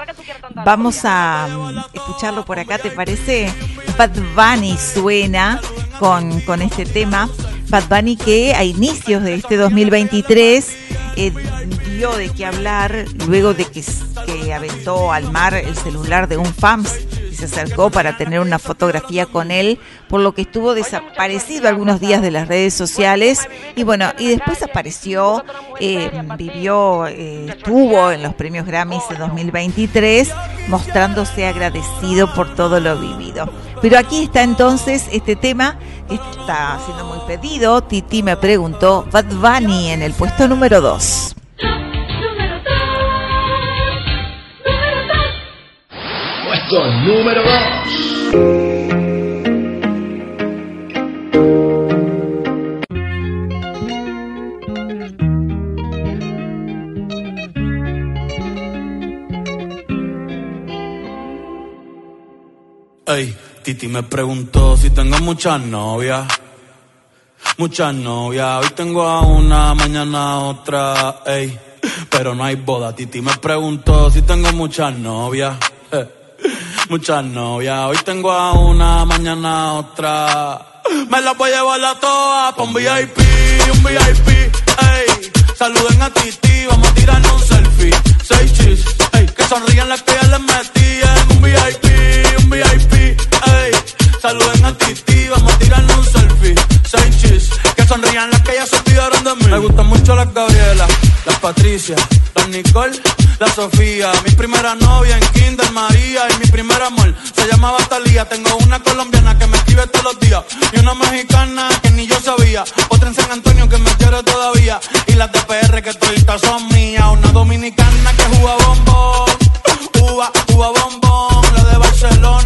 Vamos a mm, escucharlo por acá, ¿te parece? Bad Bunny suena con, con este tema. Bad Bunny que a inicios de este 2023 eh, dio de qué hablar luego de que, que aventó al mar el celular de un fans y se acercó para tener una fotografía con él, por lo que estuvo desaparecido algunos días de las redes sociales y bueno, y después apareció, eh, vivió, eh, estuvo en los premios Grammys de 2023 mostrándose agradecido por todo lo vivido. Pero aquí está entonces este tema que está siendo muy pedido. Titi me preguntó, Bad Bunny en el puesto número 2. Puesto número 2. Ey, Titi me preguntó si tengo muchas novias. Muchas novias, hoy tengo a una, mañana a otra, ey. Pero no hay boda, Titi me preguntó si tengo muchas novias. Muchas novias, hoy tengo a una, mañana a otra. Me las voy a llevar a todas pa' un VIP, un VIP, ey. Saluden a Titi, vamos a tirarnos un selfie. Seis chis, ey. Que sonrían las que ya les metí en un VIP, un VIP, ey. Saluden a Titi, vamos a tirarnos un selfie. Seis sonrían las que ya se olvidaron de mí. Me gustan mucho las Gabriela, las Patricia, las Nicole, la Sofía. Mi primera novia en Kinder María y mi primer amor se llamaba Talía. Tengo una colombiana que me escribe todos los días y una mexicana que ni yo sabía. Otra en San Antonio que me quiere todavía y las de PR que toditas son mías. Una dominicana que juega bombón, uva, uva bombón. La de Barcelona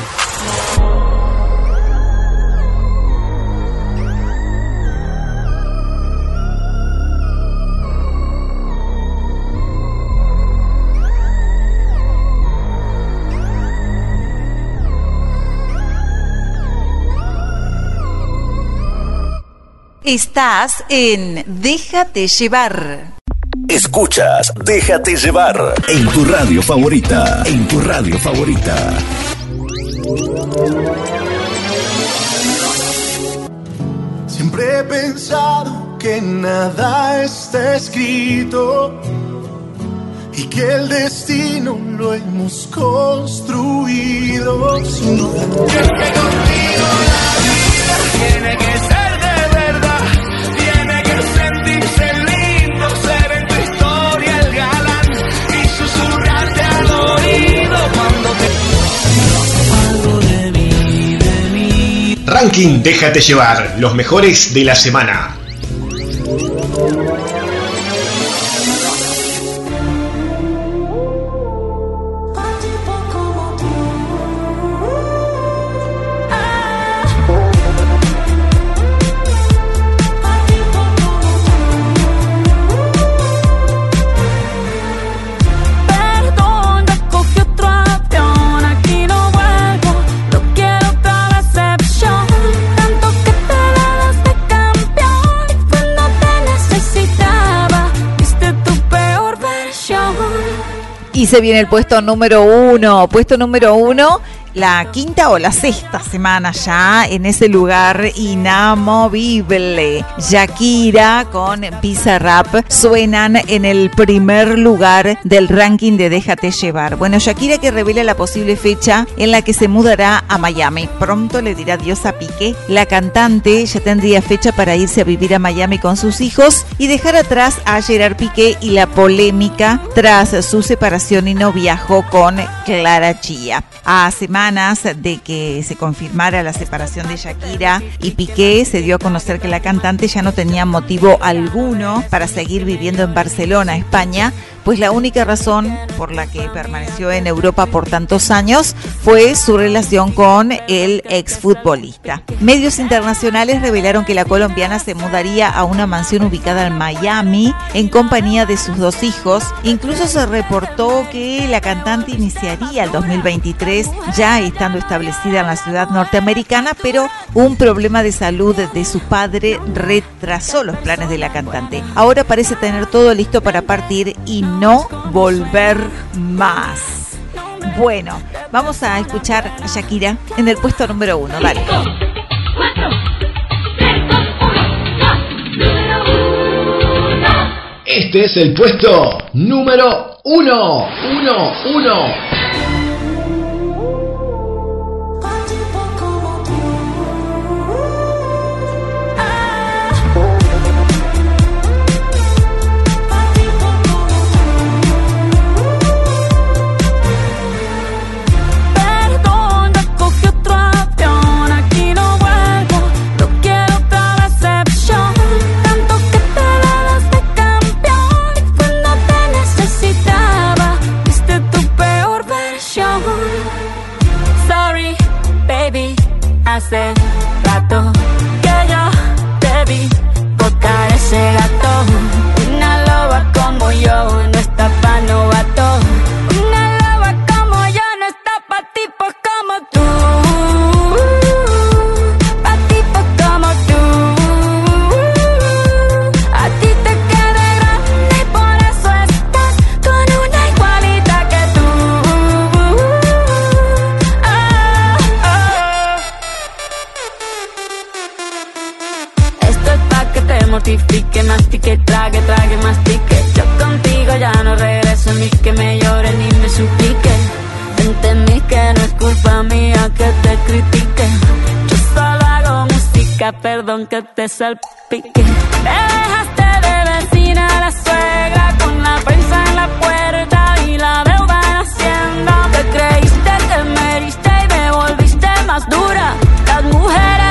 Estás en Déjate llevar. Escuchas Déjate llevar en tu radio favorita. En tu radio favorita. Siempre he pensado que nada está escrito y que el destino lo hemos construido. Solo Tiene que ser Ranking Déjate llevar, los mejores de la semana. Se viene el puesto número uno. Puesto número uno, la quinta o la sexta semana ya en ese lugar inamovible. Shakira con Bizarrap suenan en el primer lugar del ranking de Déjate llevar. Bueno, Shakira que revela la posible fecha en la que se mudará a Miami. Pronto le dirá adiós a Piqué. La cantante ya tendría fecha para irse a vivir a Miami con sus hijos y dejar atrás a Gerard Piqué y la polémica tras su separación y noviazgo con Clara Chía. A de que se confirmara la separación de Shakira y Piqué, se dio a conocer que la cantante ya no tenía motivo alguno para seguir viviendo en Barcelona, España, pues la única razón por la que permaneció en Europa por tantos años fue su relación con el exfutbolista. Medios internacionales revelaron que la colombiana se mudaría a una mansión ubicada en Miami en compañía de sus dos hijos. Incluso se reportó que la cantante iniciaría el 2023 ya estando establecida en la ciudad norteamericana, pero un problema de salud de su padre retrasó los planes de la cantante. Ahora parece tener todo listo para partir y no volver más. Bueno, vamos a escuchar a Shakira en el puesto número uno. Dale. Este es el puesto número uno. Uno, uno. mastique, trague, trague, mastique. Yo contigo ya no regreso ni que me llore ni me suplique. Entendí que no es culpa mía que te critique. Yo solo hago música, perdón que te salpique. Me dejaste de vecina la suegra con la prensa en la puerta y la deuda en hacienda. Te creíste que me heriste y me volviste más dura. Las mujeres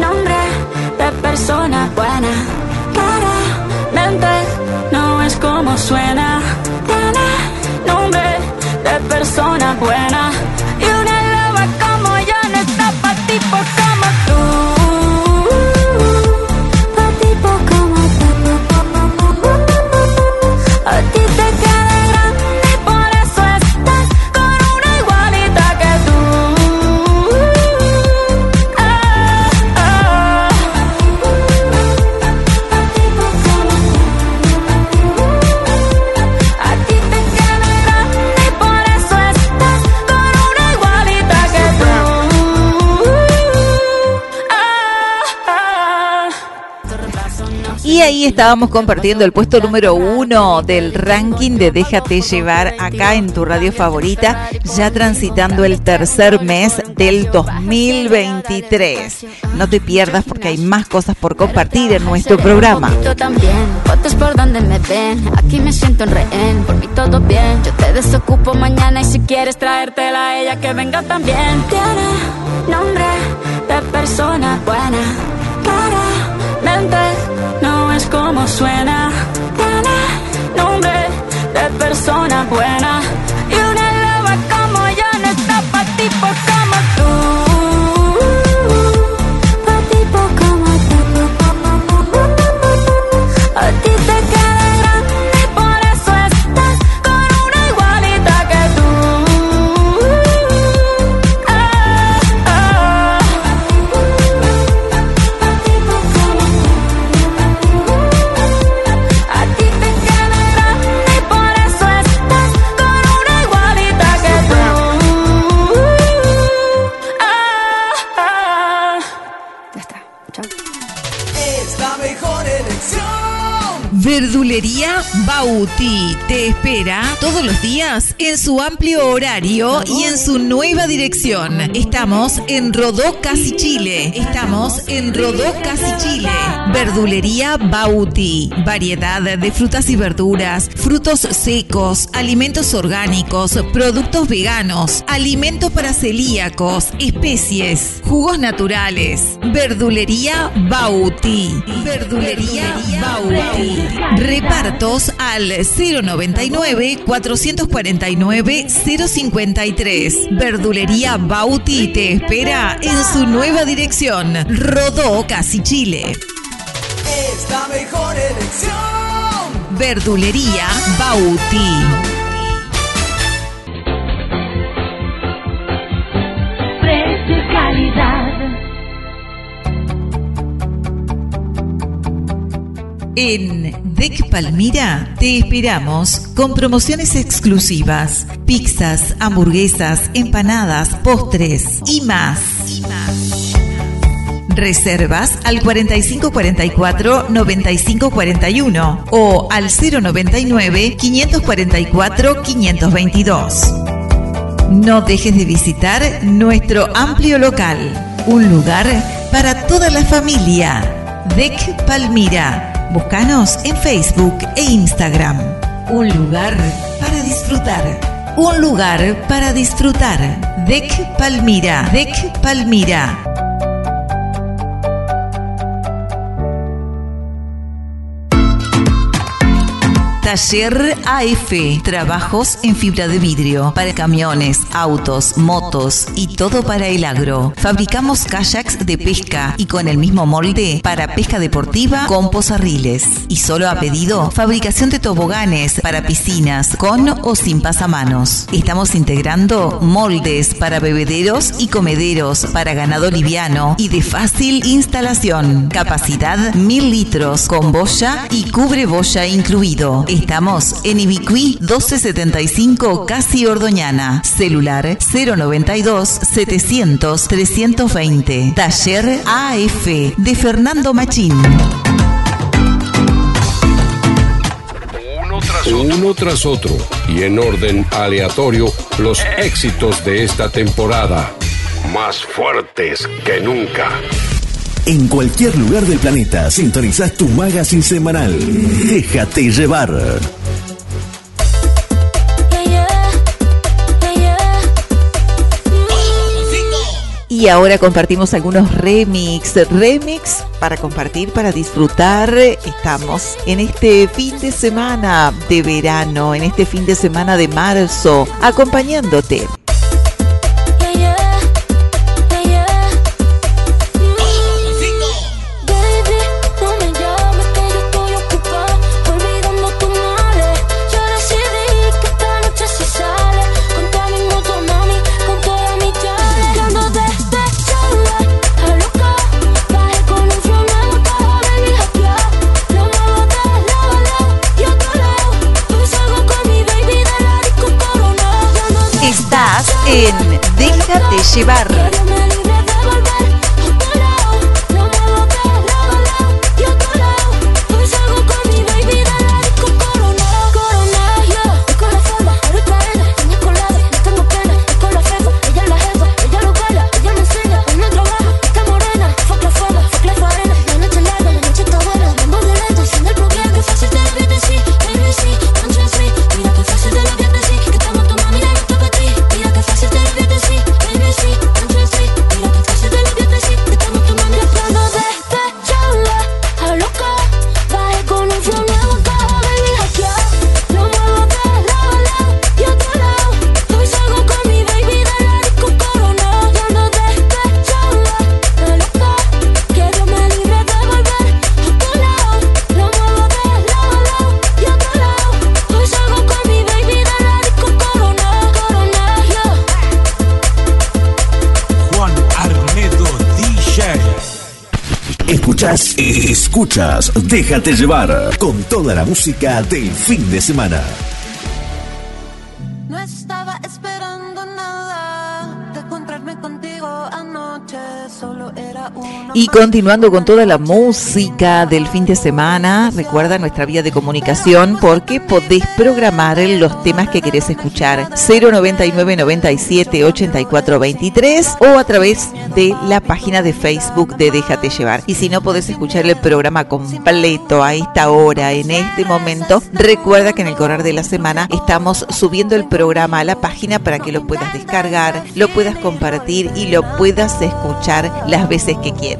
nombre de persona buena. Claramente no es como suena. Tiene nombre de persona buena. Y una loba como yo no está pa' tipos como estábamos compartiendo el puesto número uno del ranking de Déjate llevar acá en tu radio favorita, ya transitando el tercer mes del 2023. No te pierdas porque hay más cosas por compartir en nuestro programa. Por donde me ven. Aquí me siento en rehén, por mí todo bien. Yo te desocupo mañana y si quieres traértela a ella que venga también. Tiene nombre de persona buena. Claramente no es como suena. Tiene nombre de persona buena. Verdulería Bauti te espera todos los días en su amplio horario y en su nueva dirección. Estamos en Rodó Casi Chile. Estamos en Rodó Casi Chile. Verdulería Bauti. Variedad de frutas y verduras, frutos secos, alimentos orgánicos, productos veganos, alimentos para celíacos, especies, jugos naturales. Verdulería Bauti. Verdulería Bauti. Repartos al 099 449 053. Verdulería Bauti te espera en su nueva dirección. Rodó Casi Chile. Es la mejor elección. Verdulería Bauti. En DEC Palmira te esperamos con promociones exclusivas, pizzas, hamburguesas, empanadas, postres y más. Reservas al 4544 9541 o al 099 544 522. No dejes de visitar nuestro amplio local, un lugar para toda la familia. DEC Palmira. Búscanos en Facebook e Instagram. Un lugar para disfrutar. Un lugar para disfrutar. DEC Palmira. DEC Palmira. Taller AF. Trabajos en fibra de vidrio para camiones, autos, motos y todo para el agro. Fabricamos kayaks de pesca y con el mismo molde para pesca deportiva con pozarriles. Y solo a pedido, fabricación de toboganes para piscinas con o sin pasamanos. Estamos integrando moldes para bebederos y comederos para ganado liviano y de fácil instalación. Capacidad 1000 litros con boya y cubre boya incluido. Estamos en Ibicuí 1275 Casi Ordoñana. Celular 092 700 320. Taller AF de Fernando Machín. Uno tras otro y en orden aleatorio los éxitos de esta temporada. Más fuertes que nunca. En cualquier lugar del planeta sintonizás tu magazine semanal. Déjate llevar. Y ahora compartimos algunos remix, remix para compartir, para disfrutar. Estamos en este fin de semana de verano, en este fin de semana de marzo, acompañándote. Déjate escuchas, déjate llevar con toda la música del fin de semana. Y continuando con toda la música del fin de semana, recuerda nuestra vía de comunicación porque podés programar los temas que querés escuchar 099 97 84 23 o a través de la página de Facebook de Déjate llevar. Y si no podés escuchar el programa completo a esta hora, en este momento, recuerda que en el correr de la semana estamos subiendo el programa a la página para que lo puedas descargar, lo puedas compartir y lo puedas escuchar las veces que quieras.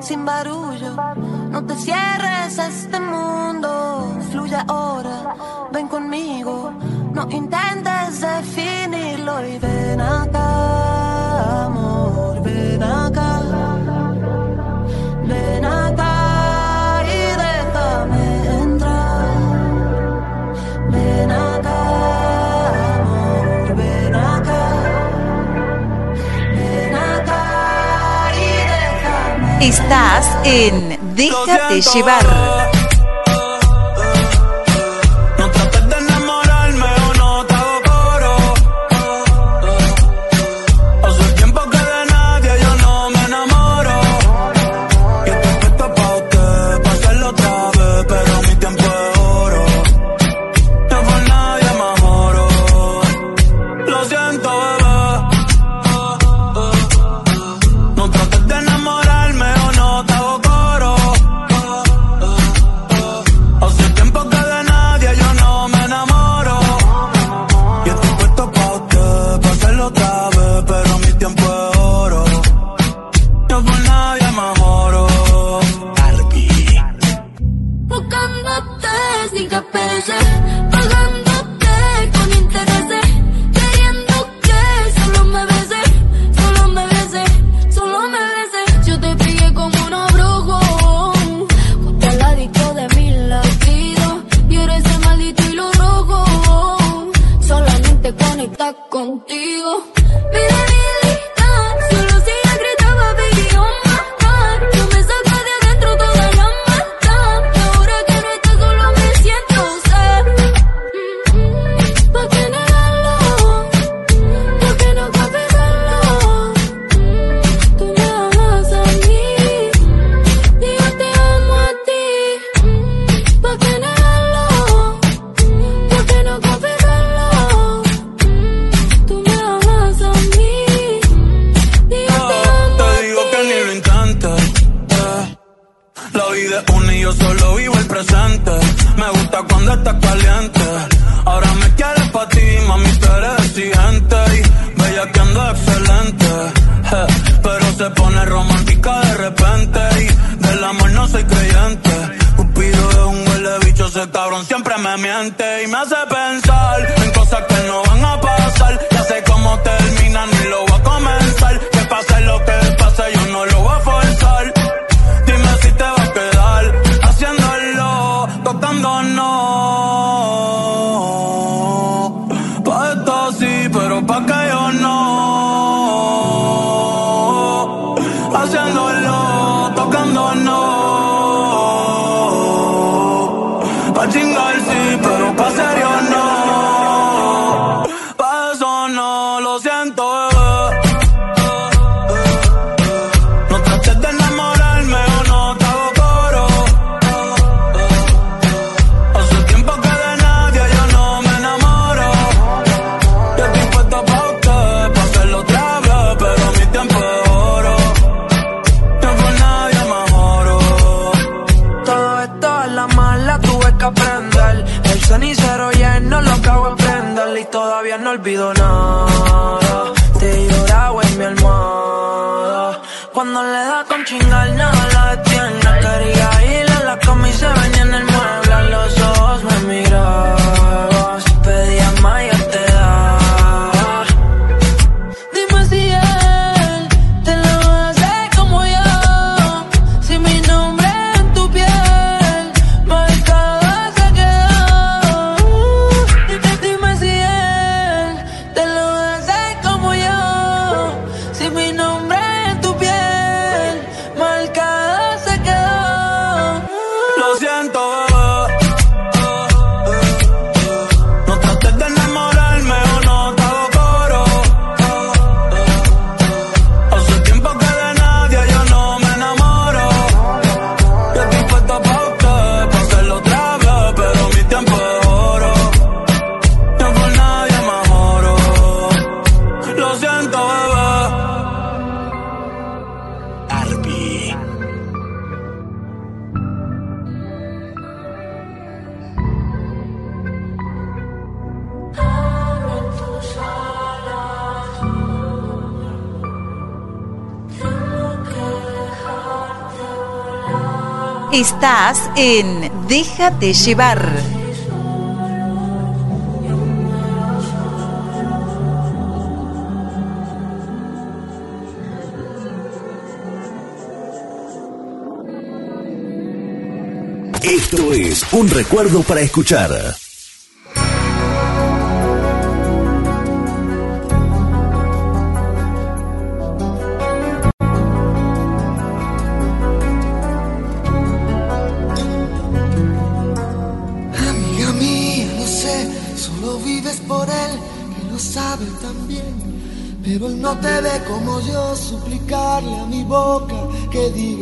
sin barullo, no te cierres a este mundo, fluye ahora, ven conmigo, no intentes definirlo y ven acá, amor, ven acá, Estás en Déjate llevar. Estás en Déjate llevar. Esto es un recuerdo para escuchar.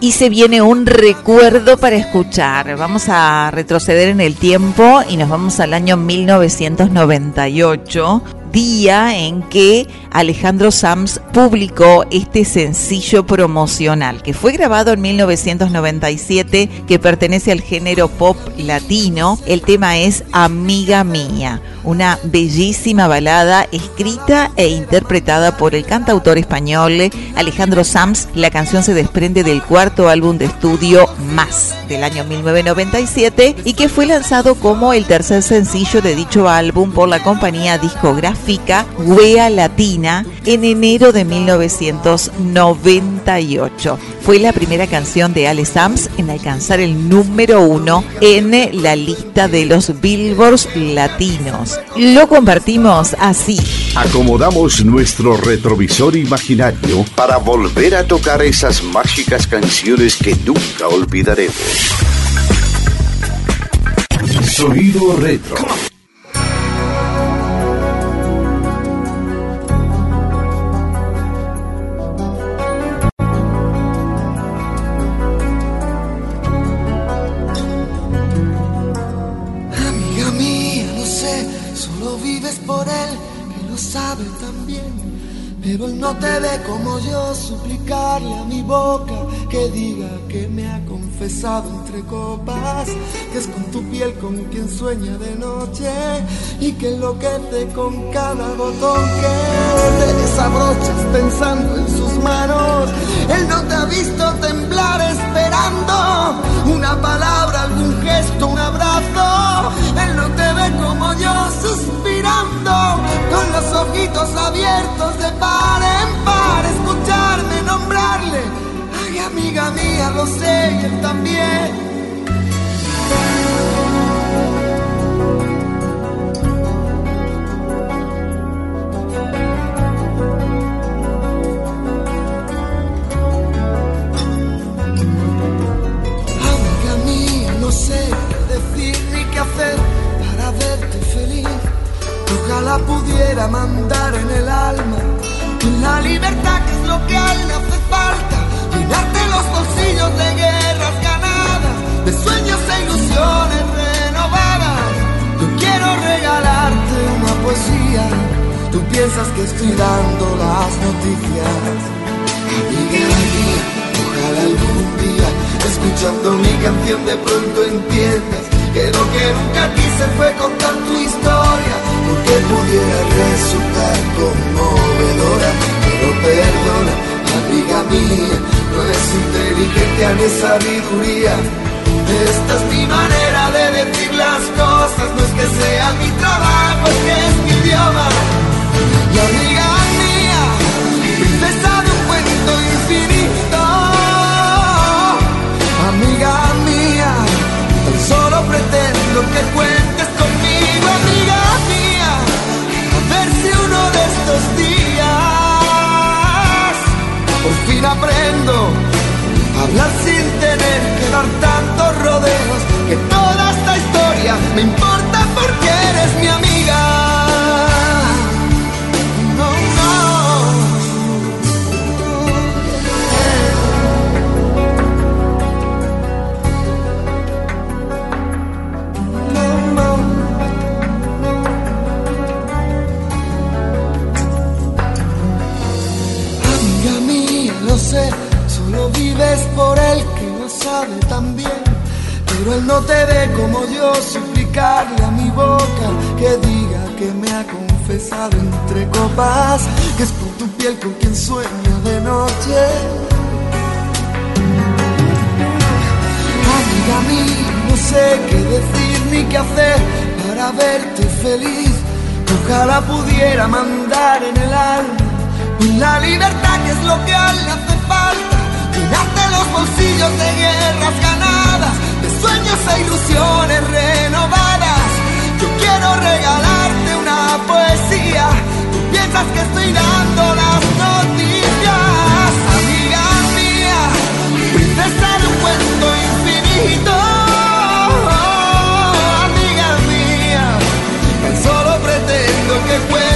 y se viene un recuerdo para escuchar. Vamos a retroceder en el tiempo y nos vamos al año 1998, día en que Alejandro Sams publicó este sencillo promocional, que fue grabado en 1997, que pertenece al género pop latino. El tema es Amiga Mía, una bellísima balada escrita e interpretada por el cantautor español Alejandro Sams. La canción se desprende del cuarto álbum de estudio Más del año 1997 y que fue lanzado como el tercer sencillo de dicho álbum por la compañía discográfica Wea Latina en enero de 1998. Fue la primera canción de Ale Sams en alcanzar el número uno en la lista de los Billboards latinos. Lo compartimos así. Acomodamos nuestro retrovisor imaginario para volver a tocar esas mágicas canciones que nunca olvidaremos. Sonido retro. Él no te ve como yo, suplicarle a mi boca que diga que me ha confesado entre copas, que es con tu piel con quien sueña de noche y que enloquece con cada botón que te desabrochas pensando en sus manos. Él no te ha visto temblar esperando una palabra, algún gesto, un abrazo. Él no te como yo suspirando con los ojitos abiertos de par en par, escucharme nombrarle. Ay, amiga mía, lo sé él también. Mandar en el alma la libertad que es lo que a él le hace falta. Llenarte los bolsillos de guerras ganadas, de sueños e ilusiones renovadas. Yo quiero regalarte una poesía. Tú piensas que estoy dando las noticias. Amiga mía, ojalá algún día, escuchando mi canción, de pronto entiendas que lo que nunca quise fue contar tu historia, porque pudiera resultar conmovedora. Pero perdona, amiga mía, no es inteligencia ni sabiduría. Esta es mi manera de decir las cosas, no es que sea mi trabajo, es que es mi idioma. Y amiga mía, princesa de un cuento infinito, amiga mía, tan solo pretendo que cuentes estos días por fin aprendo a hablar sin tener que dar tantos rodeos, que toda esta historia me importa porque eres mi amiga. Vives por él que lo sabe también. Pero él no te ve como yo, suplicarle a mi boca que diga que me ha confesado entre copas, que es por tu piel con quien sueña de noche. Amiga mía, no sé qué decir ni qué hacer para verte feliz. Ojalá pudiera mandar en el alma la libertad que es lo que a él le hace falta. Bolsillos de guerras ganadas, de sueños e ilusiones renovadas. Yo quiero regalarte una poesía. Tú piensas que estoy dando las noticias, amiga mía, princesa de un cuento infinito. Amiga mía, solo pretendo que cuentes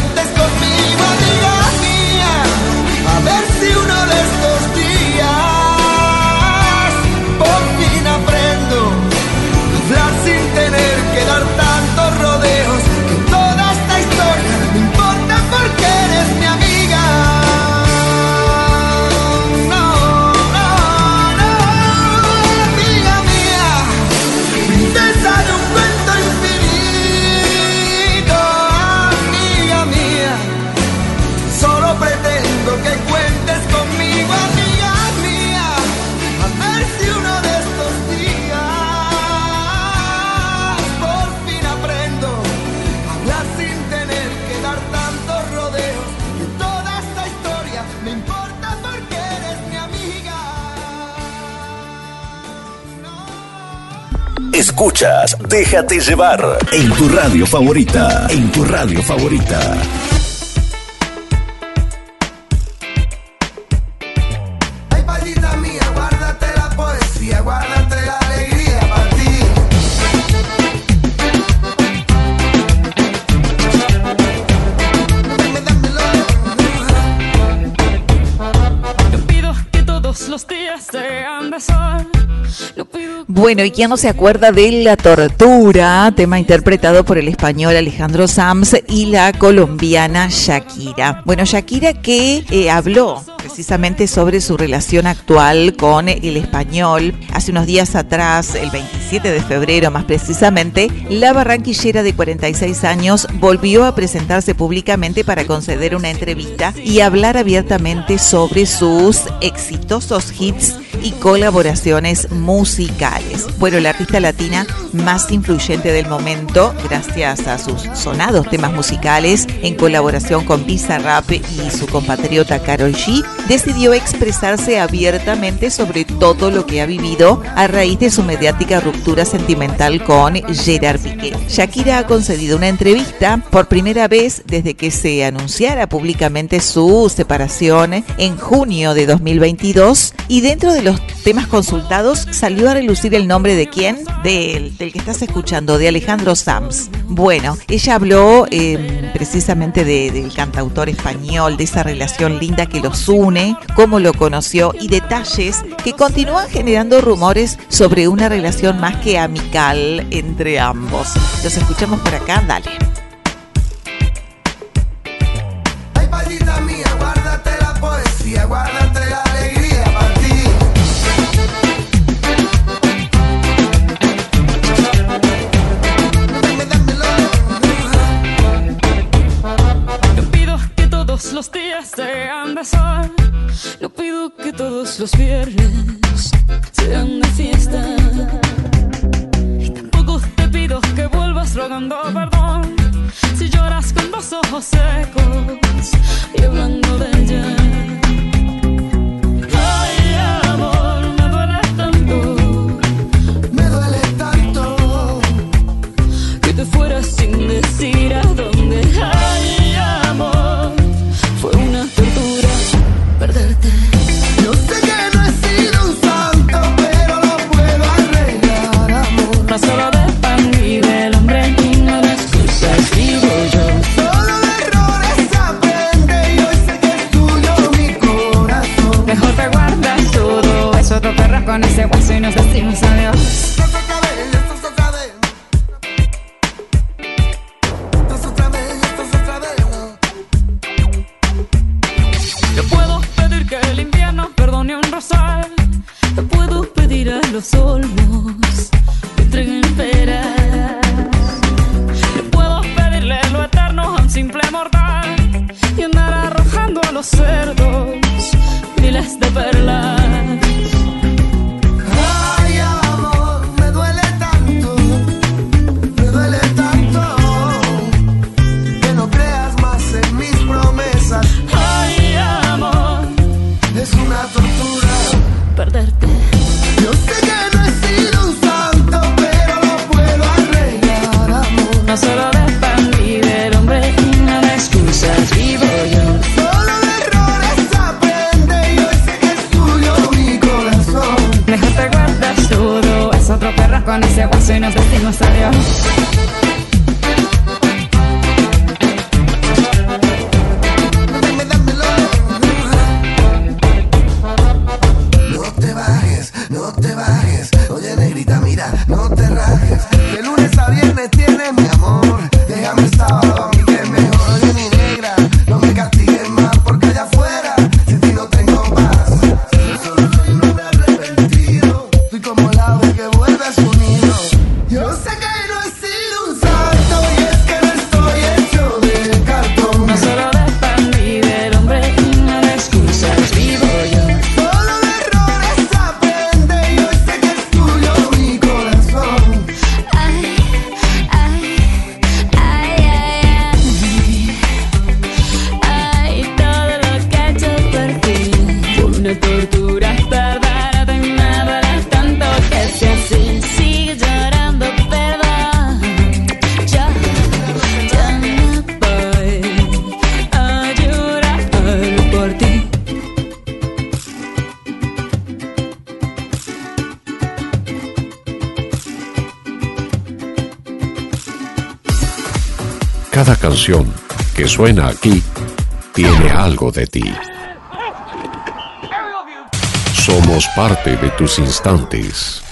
Escuchas Déjate llevar en tu radio favorita. En tu radio favorita. Bueno, ¿y quién no se acuerda de La Tortura? Tema interpretado por el español Alejandro Sams y la colombiana Shakira. Bueno, Shakira que eh, habló precisamente sobre su relación actual con el español. Hace unos días atrás, el 27 de febrero más precisamente, la barranquillera de 46 años volvió a presentarse públicamente para conceder una entrevista y hablar abiertamente sobre sus exitosos hits y colaboraciones musicales. Bueno, la artista latina más influyente del momento, gracias a sus sonados temas musicales en colaboración con Bizarrap y su compatriota Carol G, decidió expresarse abiertamente sobre todo lo que ha vivido a raíz de su mediática ruptura sentimental con Gerard Piqué. Shakira ha concedido una entrevista por primera vez desde que se anunciara públicamente su separación en junio de 2022 y dentro de los temas consultados salió a relucir el nombre de quién? Del, del que estás escuchando, de Alejandro Sams. Bueno, ella habló eh, precisamente de- del cantautor español, de esa relación linda que los une, cómo lo conoció y detalles que continúan generando rumores sobre una relación más que amical entre ambos. Los escuchamos por acá, dale. Sean de sol. No pido que todos los viernes sean de fiesta. Y tampoco te pido que vuelvas rogando perdón. Si lloras con los ojos secos que suena aquí tiene algo de ti. Somos parte de tus instantes.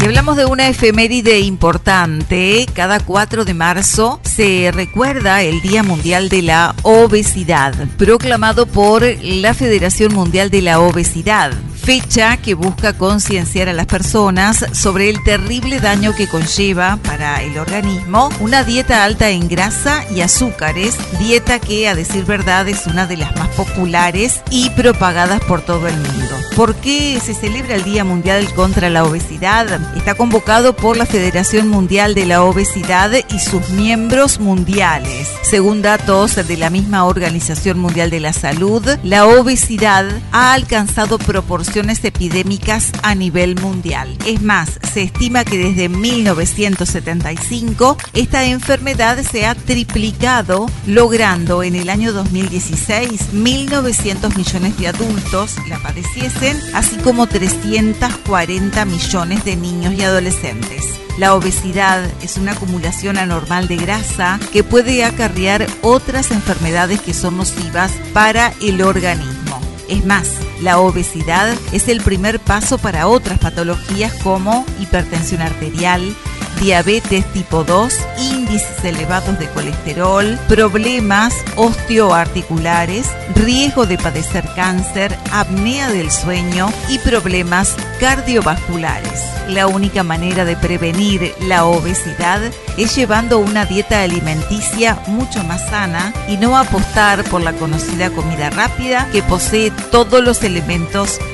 Y hablamos de una efeméride importante. Cada 4 de marzo se recuerda el Día Mundial de la Obesidad, proclamado por la Federación Mundial de la Obesidad fecha que busca concienciar a las personas sobre el terrible daño que conlleva para el organismo una dieta alta en grasa y azúcares, dieta que a decir verdad es una de las más populares y propagadas por todo el mundo. ¿Por qué se celebra el Día Mundial contra la Obesidad? Está convocado por la Federación Mundial de la Obesidad y sus miembros mundiales. Según datos de la misma Organización Mundial de la Salud, la obesidad ha alcanzado proporciones epidémicas a nivel mundial. Es más, se estima que desde 1975 esta enfermedad se ha triplicado, logrando en el año 2016 1.900 millones de adultos la padeciesen, así como 340 millones de niños y adolescentes. La obesidad es una acumulación anormal de grasa que puede acarrear otras enfermedades que son nocivas para el organismo. Es más, la obesidad es el primer paso para otras patologías como hipertensión arterial, diabetes tipo 2, índices elevados de colesterol, problemas osteoarticulares, riesgo de padecer cáncer, apnea del sueño y problemas cardiovasculares. La única manera de prevenir la obesidad es llevando una dieta alimenticia mucho más sana y no apostar por la conocida comida rápida que posee todos los elementos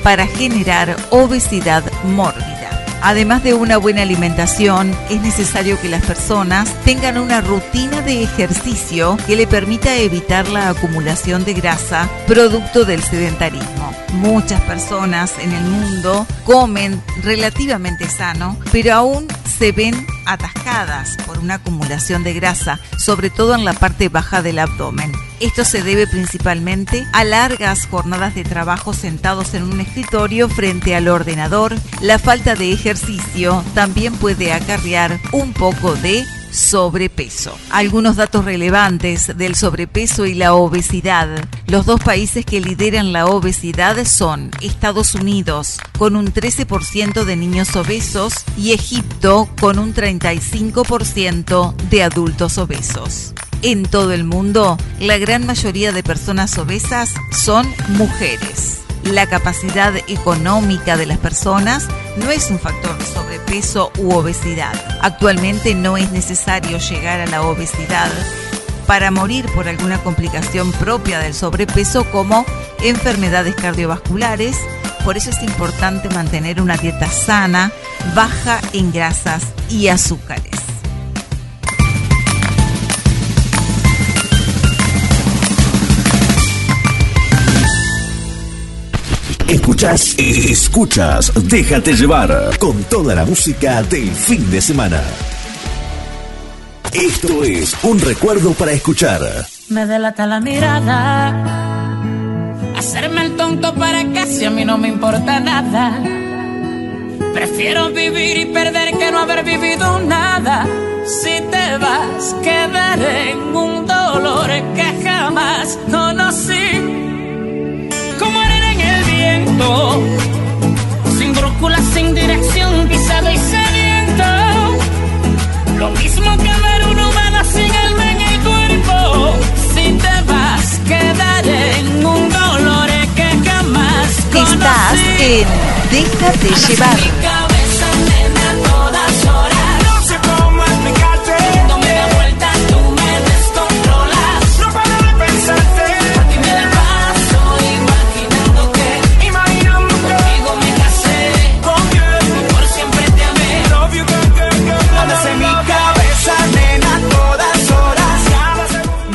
para generar obesidad mórbida. Además de una buena alimentación, es necesario que las personas tengan una rutina de ejercicio que le permita evitar la acumulación de grasa producto del sedentarismo. Muchas personas en el mundo comen relativamente sano, pero aún se ven atascadas por una acumulación de grasa, sobre todo en la parte baja del abdomen. Esto se debe principalmente a largas jornadas de trabajo sentados en un escritorio frente al ordenador. La falta de ejercicio también puede acarrear un poco de sobrepeso. Algunos datos relevantes del sobrepeso y la obesidad. Los dos países que lideran la obesidad son Estados Unidos, con un 13% de niños obesos, y Egipto, con un 35% de adultos obesos. En todo el mundo, la gran mayoría de personas obesas son mujeres. La capacidad económica de las personas no es un factor de sobrepeso u obesidad. Actualmente no es necesario llegar a la obesidad para morir por alguna complicación propia del sobrepeso como enfermedades cardiovasculares. Por eso es importante mantener una dieta sana, baja en grasas y azúcares. Escuchas, escuchas, déjate llevar con toda la música del fin de semana. Esto es un recuerdo para escuchar. Me delata la mirada. Hacerme el tonto para casi a mí no me importa nada. Prefiero vivir y perder que no haber vivido nada. Si te vas, quedaré en un dolor que jamás conocí. Viento, sin brújula, sin dirección, pisado y sediento. Lo mismo que ver un humano sin alma en el cuerpo. Si te vas, quedaré en un dolor que jamás conocí. Estás en Déjate llevar.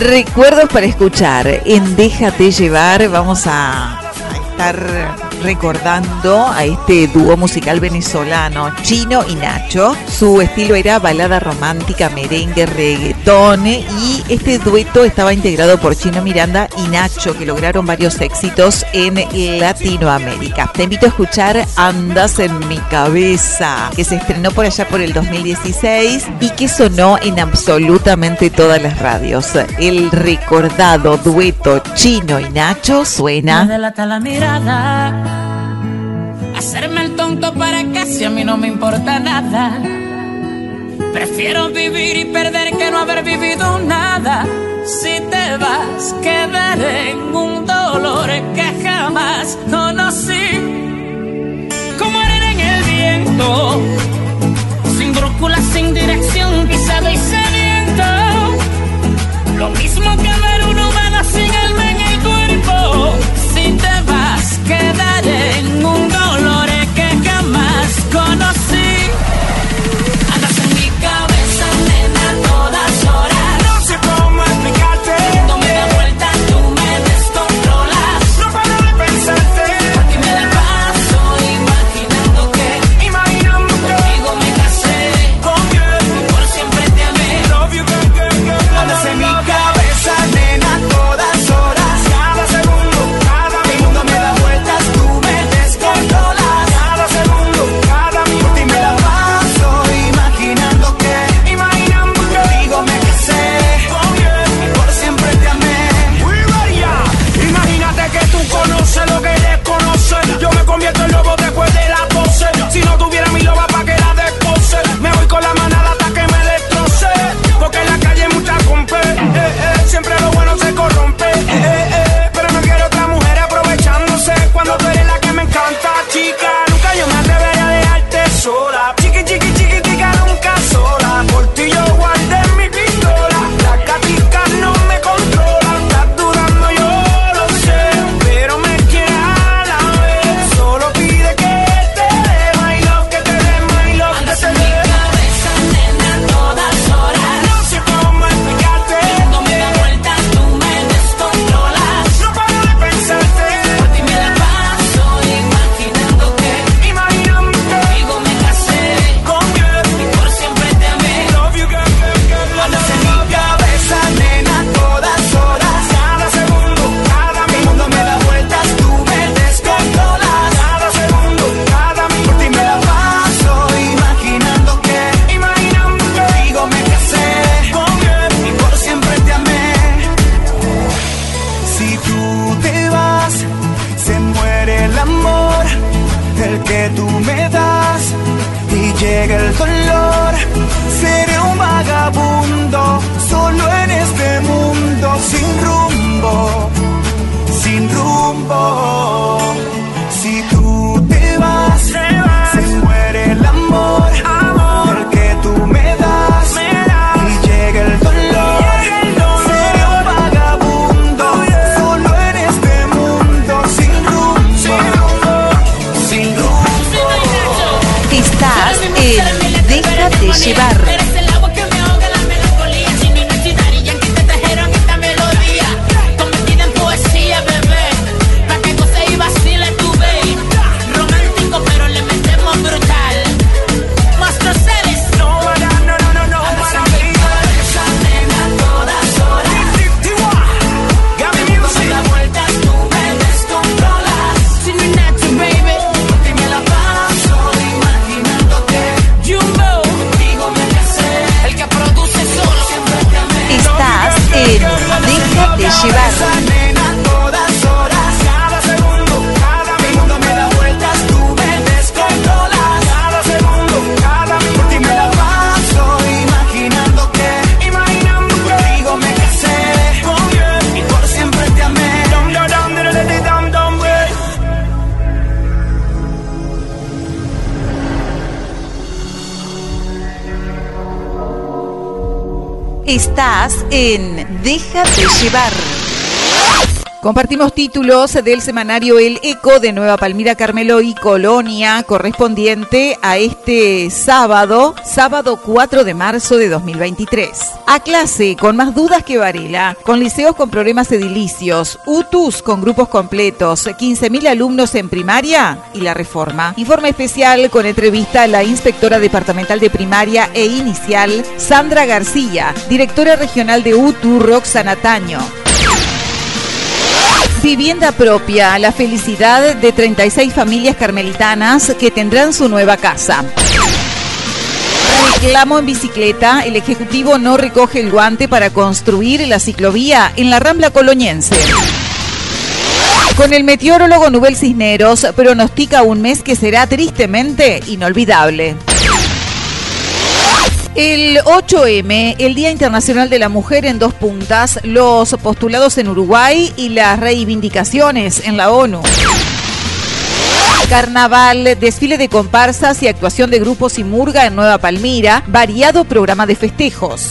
Recuerdos para escuchar. En Déjate llevar vamos a, a estar recordando a este dúo musical venezolano, Chino y Nacho. Su estilo era balada romántica, merengue, reggaetón y este dueto estaba integrado por Chino Miranda y Nacho que lograron varios éxitos en eh, Latinoamérica. Te invito a escuchar Andas en mi cabeza, que se estrenó por allá por el 2016 y que sonó en absolutamente todas las radios. El recordado dueto Chino y Nacho suena. Hacerme el tonto para casi a mí no me importa nada. Prefiero vivir y perder que no haber vivido nada. Si te vas, quedaré en un dolor que jamás conocí. Como arena en el viento, sin brújula, sin dirección, pisado y sediento. Lo mismo que me en Déjate llevar. Compartimos títulos del semanario El Eco de Nueva Palmira, Carmelo y Colonia, correspondiente a este sábado, sábado 4 de marzo de 2023. A clase, con más dudas que Varela, con liceos con problemas edilicios, UTUS con grupos completos, 15.000 alumnos en primaria y la reforma. Informe especial con entrevista a la inspectora departamental de primaria e inicial, Sandra García, directora regional de UTU, Roxana Taño. Vivienda propia, la felicidad de 36 familias carmelitanas que tendrán su nueva casa. Reclamo en bicicleta, el Ejecutivo no recoge el guante para construir la ciclovía en la Rambla Coloñense. Con el meteorólogo Nubel Cisneros pronostica un mes que será tristemente inolvidable. El 8M, el Día Internacional de la Mujer en dos puntas, los postulados en Uruguay y las reivindicaciones en la ONU. Carnaval, desfile de comparsas y actuación de grupos y murga en Nueva Palmira, variado programa de festejos.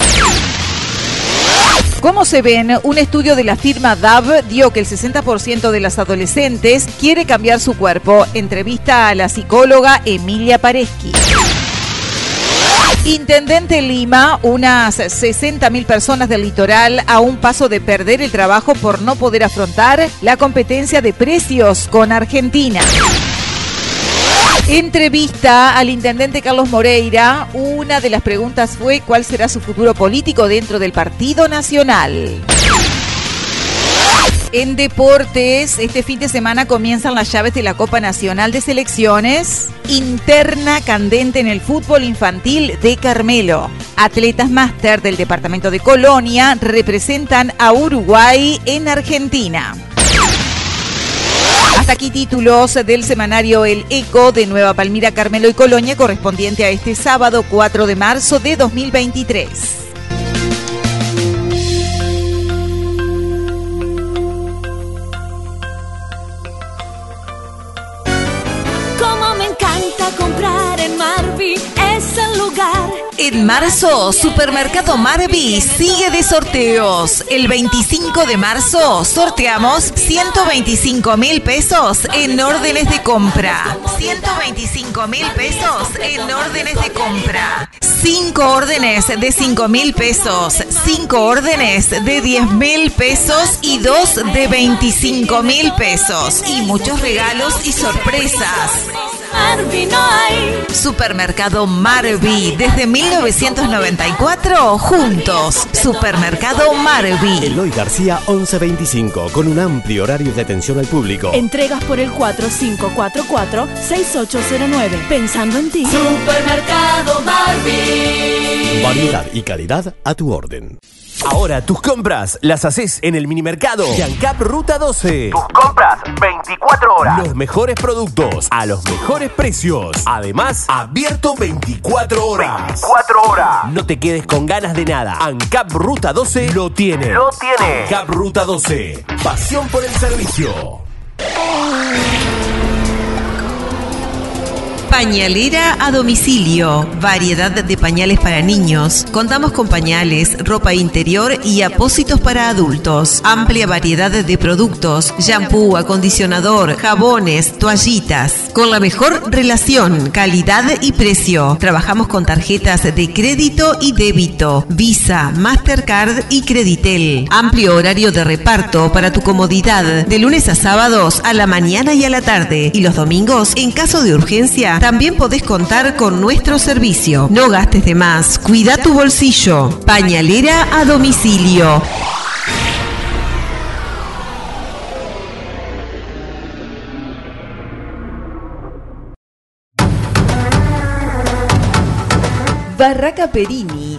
¿Cómo se ven? Un estudio de la firma DAV dio que el 60% de las adolescentes quiere cambiar su cuerpo. Entrevista a la psicóloga Emilia Pareschi. Intendente Lima, unas 60.000 personas del litoral a un paso de perder el trabajo por no poder afrontar la competencia de precios con Argentina. Entrevista al intendente Carlos Moreira. Una de las preguntas fue cuál será su futuro político dentro del Partido Nacional. En deportes, este fin de semana comienzan las llaves de la Copa Nacional de Selecciones. Interna candente en el fútbol infantil de Carmelo. Atletas máster del departamento de Colonia representan a Uruguay en Argentina. Hasta aquí títulos del semanario El Eco de Nueva Palmira, Carmelo y Colonia correspondiente a este sábado 4 de marzo de 2023. Es el lugar. En marzo, Supermercado Marvi sigue de sorteos. El 25 de marzo sorteamos 125 mil pesos en órdenes de compra. 125 mil pesos en órdenes de compra. 5 órdenes de 5 mil pesos, 5 órdenes de 10 mil pesos y 2 de 25 mil pesos. Y muchos regalos y sorpresas. Marvi no hay. Supermercado Marvi, desde 1994, juntos. Supermercado Marvi. Eloy García 1125, con un amplio horario de atención al público. Entregas por el 4544-6809. Pensando en ti. Supermercado Marvi. Variedad y calidad a tu orden. Ahora tus compras las haces en el minimercado Yancap Ruta 12. Tus compras 24 horas. Los mejores productos a los mejores precios. Además, abierto 24 horas. 24 horas. No te quedes con ganas de nada. ANCAP Ruta 12 lo tiene. Lo tiene. ANCAP Ruta 12. Pasión por el servicio. Pañalera a domicilio. Variedad de pañales para niños. Contamos con pañales, ropa interior y apósitos para adultos. Amplia variedad de productos. Shampoo, acondicionador, jabones, toallitas. Con la mejor relación, calidad y precio. Trabajamos con tarjetas de crédito y débito. Visa, Mastercard y Creditel. Amplio horario de reparto para tu comodidad. De lunes a sábados a la mañana y a la tarde. Y los domingos, en caso de urgencia, también podés contar con nuestro servicio. No gastes de más, cuida tu bolsillo. Pañalera a domicilio. Barraca Perini,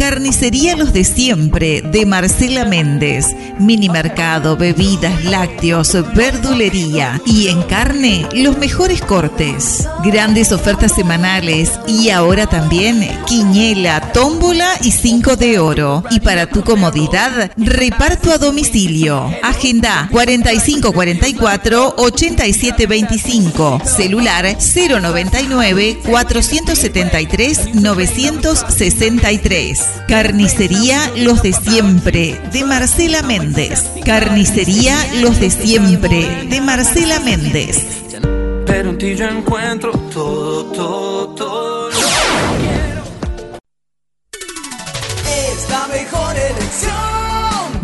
Carnicería Los de Siempre de Marcela Méndez. Mini mercado, bebidas, lácteos, verdulería. Y en carne, los mejores cortes. Grandes ofertas semanales y ahora también quiñela, tómbola y cinco de oro. Y para tu comodidad, reparto a domicilio. Agenda 4544 8725. Celular 099 473 963. Carnicería Los de Siempre de Marcela Méndez. Carnicería Los de Siempre de Marcela Méndez. Pero en ti yo encuentro todo, todo, todo. elección.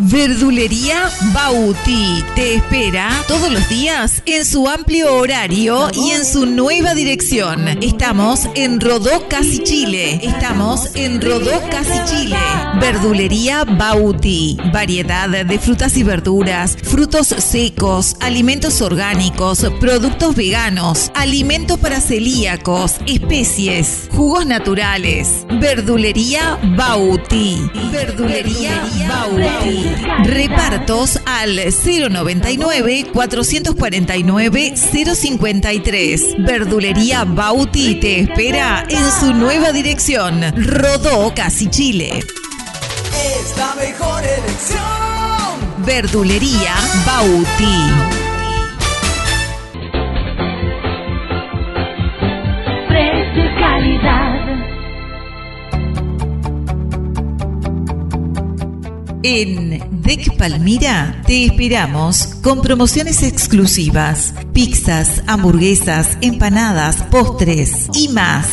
Verdulería Bauti te espera todos los días en su amplio horario y en su nueva dirección. Estamos en Rodó Casi Chile. Estamos en Rodó Casi Chile. Verdulería Bauti. Variedad de frutas y verduras, frutos secos, alimentos orgánicos, productos veganos, alimentos para celíacos, especies, jugos naturales. Verdulería Bauti. Verdulería Bauti. Repartos al 099 449 053. Verdulería Bauti te espera en su nueva dirección. Rodó Casi Chile. Es la mejor elección. Verdulería Bauti. Precio y calidad. En DEC Palmira te esperamos con promociones exclusivas, pizzas, hamburguesas, empanadas, postres y más.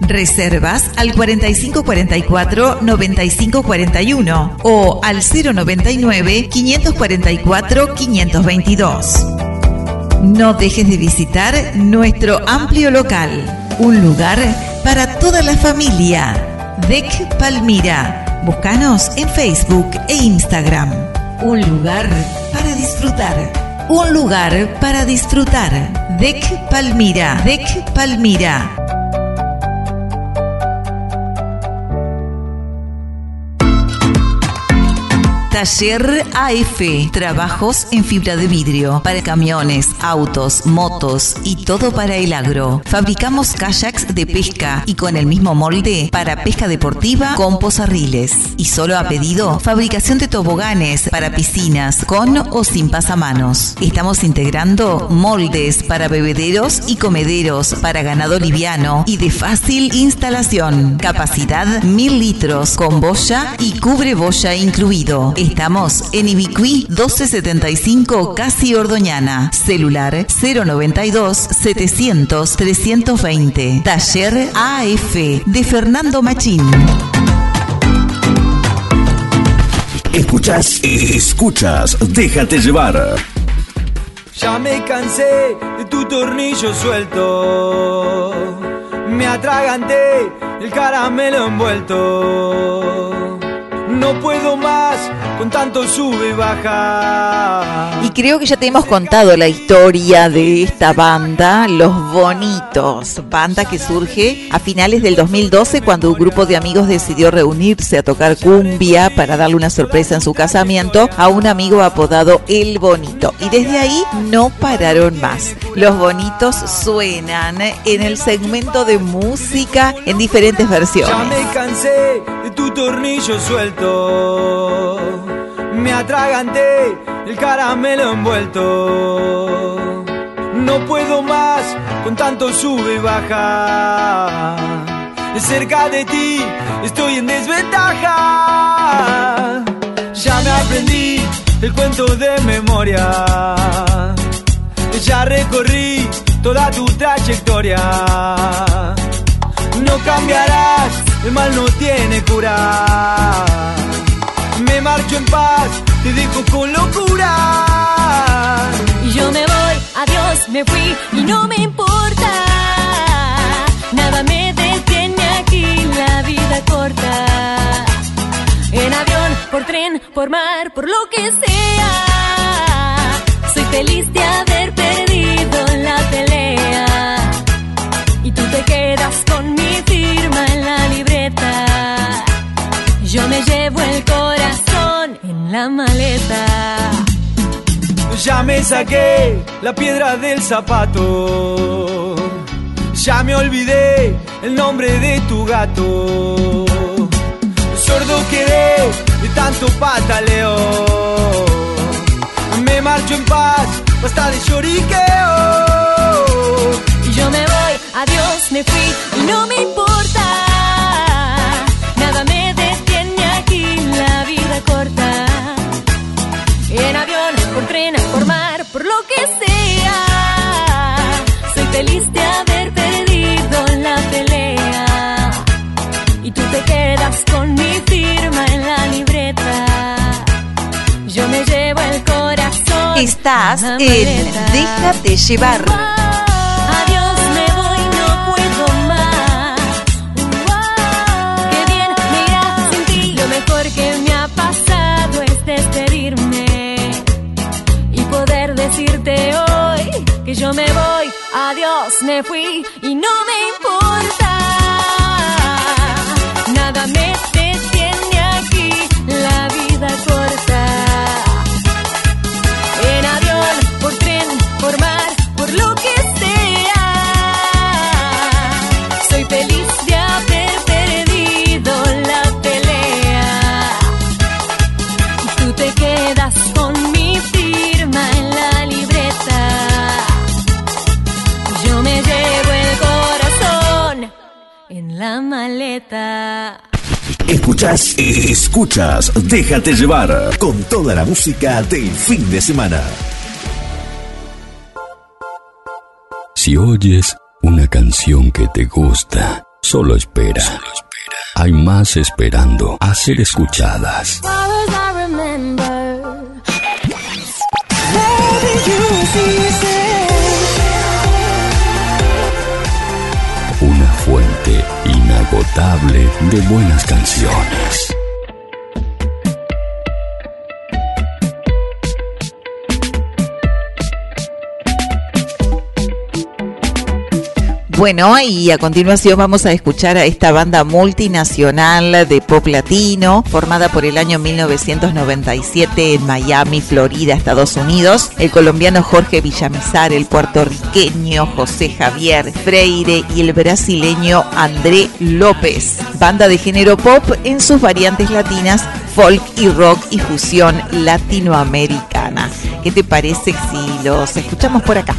Reservas al 4544-9541 o al 099-544-522. No dejes de visitar nuestro amplio local, un lugar para toda la familia. DEC Palmira. Búscanos en Facebook e Instagram. Un lugar para disfrutar. Un lugar para disfrutar. DEC Palmira. DEC Palmira. Taller AF. Trabajos en fibra de vidrio para camiones, autos, motos y todo para el agro. Fabricamos kayaks de pesca y con el mismo molde para pesca deportiva con pozarriles. Y solo a pedido, fabricación de toboganes para piscinas con o sin pasamanos. Estamos integrando moldes para bebederos y comederos para ganado liviano y de fácil instalación. Capacidad 1000 litros con boya y cubre boya incluido. Estamos en Ibicuí 1275 Casi Ordoñana. Celular 092 700 320. Taller AF de Fernando Machín. Escuchas, escuchas, déjate llevar. Ya me cansé de tu tornillo suelto. Me atraganté el caramelo envuelto. No puedo más con tanto sube y baja. Y creo que ya te hemos contado la historia de esta banda, Los Bonitos, banda que surge a finales del 2012 cuando un grupo de amigos decidió reunirse a tocar cumbia para darle una sorpresa en su casamiento a un amigo apodado El Bonito. Y desde ahí no pararon más. Los Bonitos suenan en el segmento de música en diferentes Ya versiones. me cansé de tu tornillo suelto. Me atraganté el caramelo envuelto. No puedo más con tanto sube y baja. Cerca de ti estoy en desventaja. Ya me aprendí el cuento de memoria. Ya recorrí toda tu trayectoria. No cambiarás, el mal no tiene cura. Me marcho en paz, te dejo con locura. Y yo me voy, adiós, me fui y no me importa. Nada me detiene aquí, la vida corta. En avión, por tren, por mar, por lo que sea. Soy feliz de haber perdido la pelea. Quedas con mi firma en la libreta. Yo me llevo el corazón en la maleta. Ya me saqué la piedra del zapato. Ya me olvidé el nombre de tu gato. Sordo quedé de tanto pataleo. Me marcho en paz, basta de lloriqueo. Adiós, me fui y no me importa. Nada me detiene aquí, la vida corta. En avión, por tren, por mar, por lo que sea. Soy feliz de haber perdido la pelea. Y tú te quedas con mi firma en la libreta. Yo me llevo el corazón. Estás en. Déjate llevar. Adiós, Me fui y no me importa. Nada me detiene aquí, la vida corta. En avión, por tren, por mar, por lo que sea. Soy feliz de Escuchas, escuchas, déjate llevar con toda la música del fin de semana. Si oyes una canción que te gusta, solo espera. Hay más esperando a ser escuchadas. You see inagotable de buenas canciones. Bueno, y a continuación vamos a escuchar a esta banda multinacional de pop latino, formada por el año 1997 en Miami, Florida, Estados Unidos. El colombiano Jorge Villamizar, el puertorriqueño José Javier Freire y el brasileño André López. Banda de género pop en sus variantes latinas, folk y rock y fusión latinoamericana. ¿Qué te parece si los escuchamos por acá?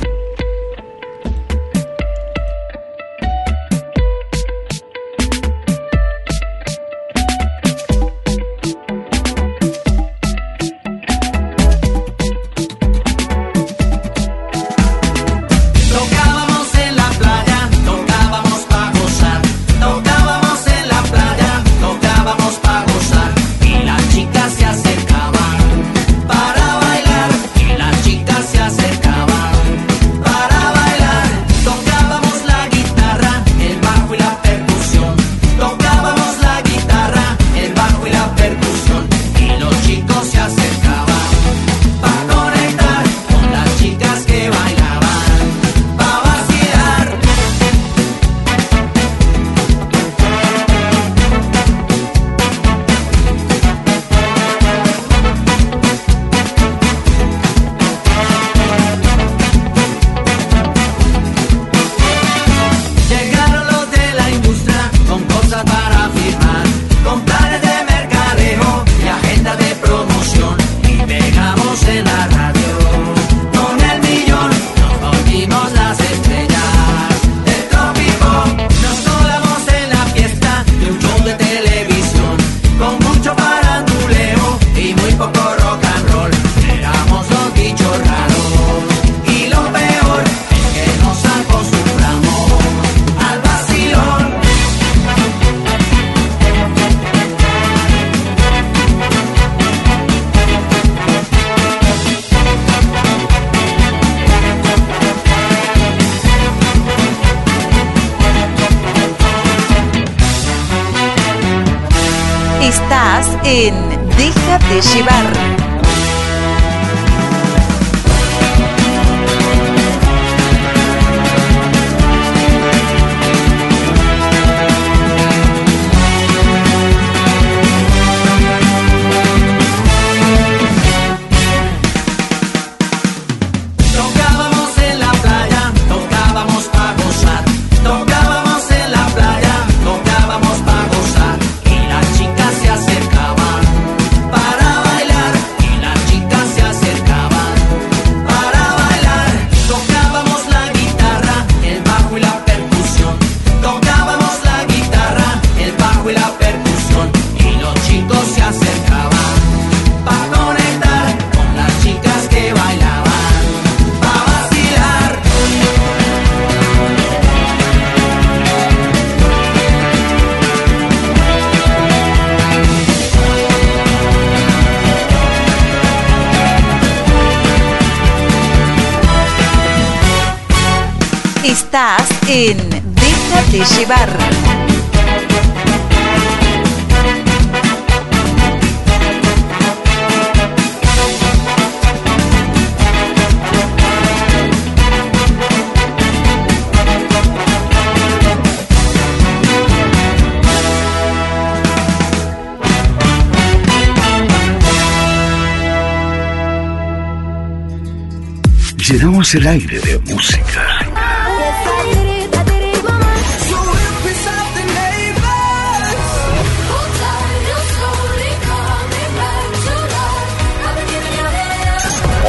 El aire de música.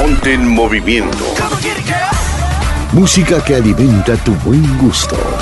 Ponte en movimiento. Música que alimenta tu buen gusto.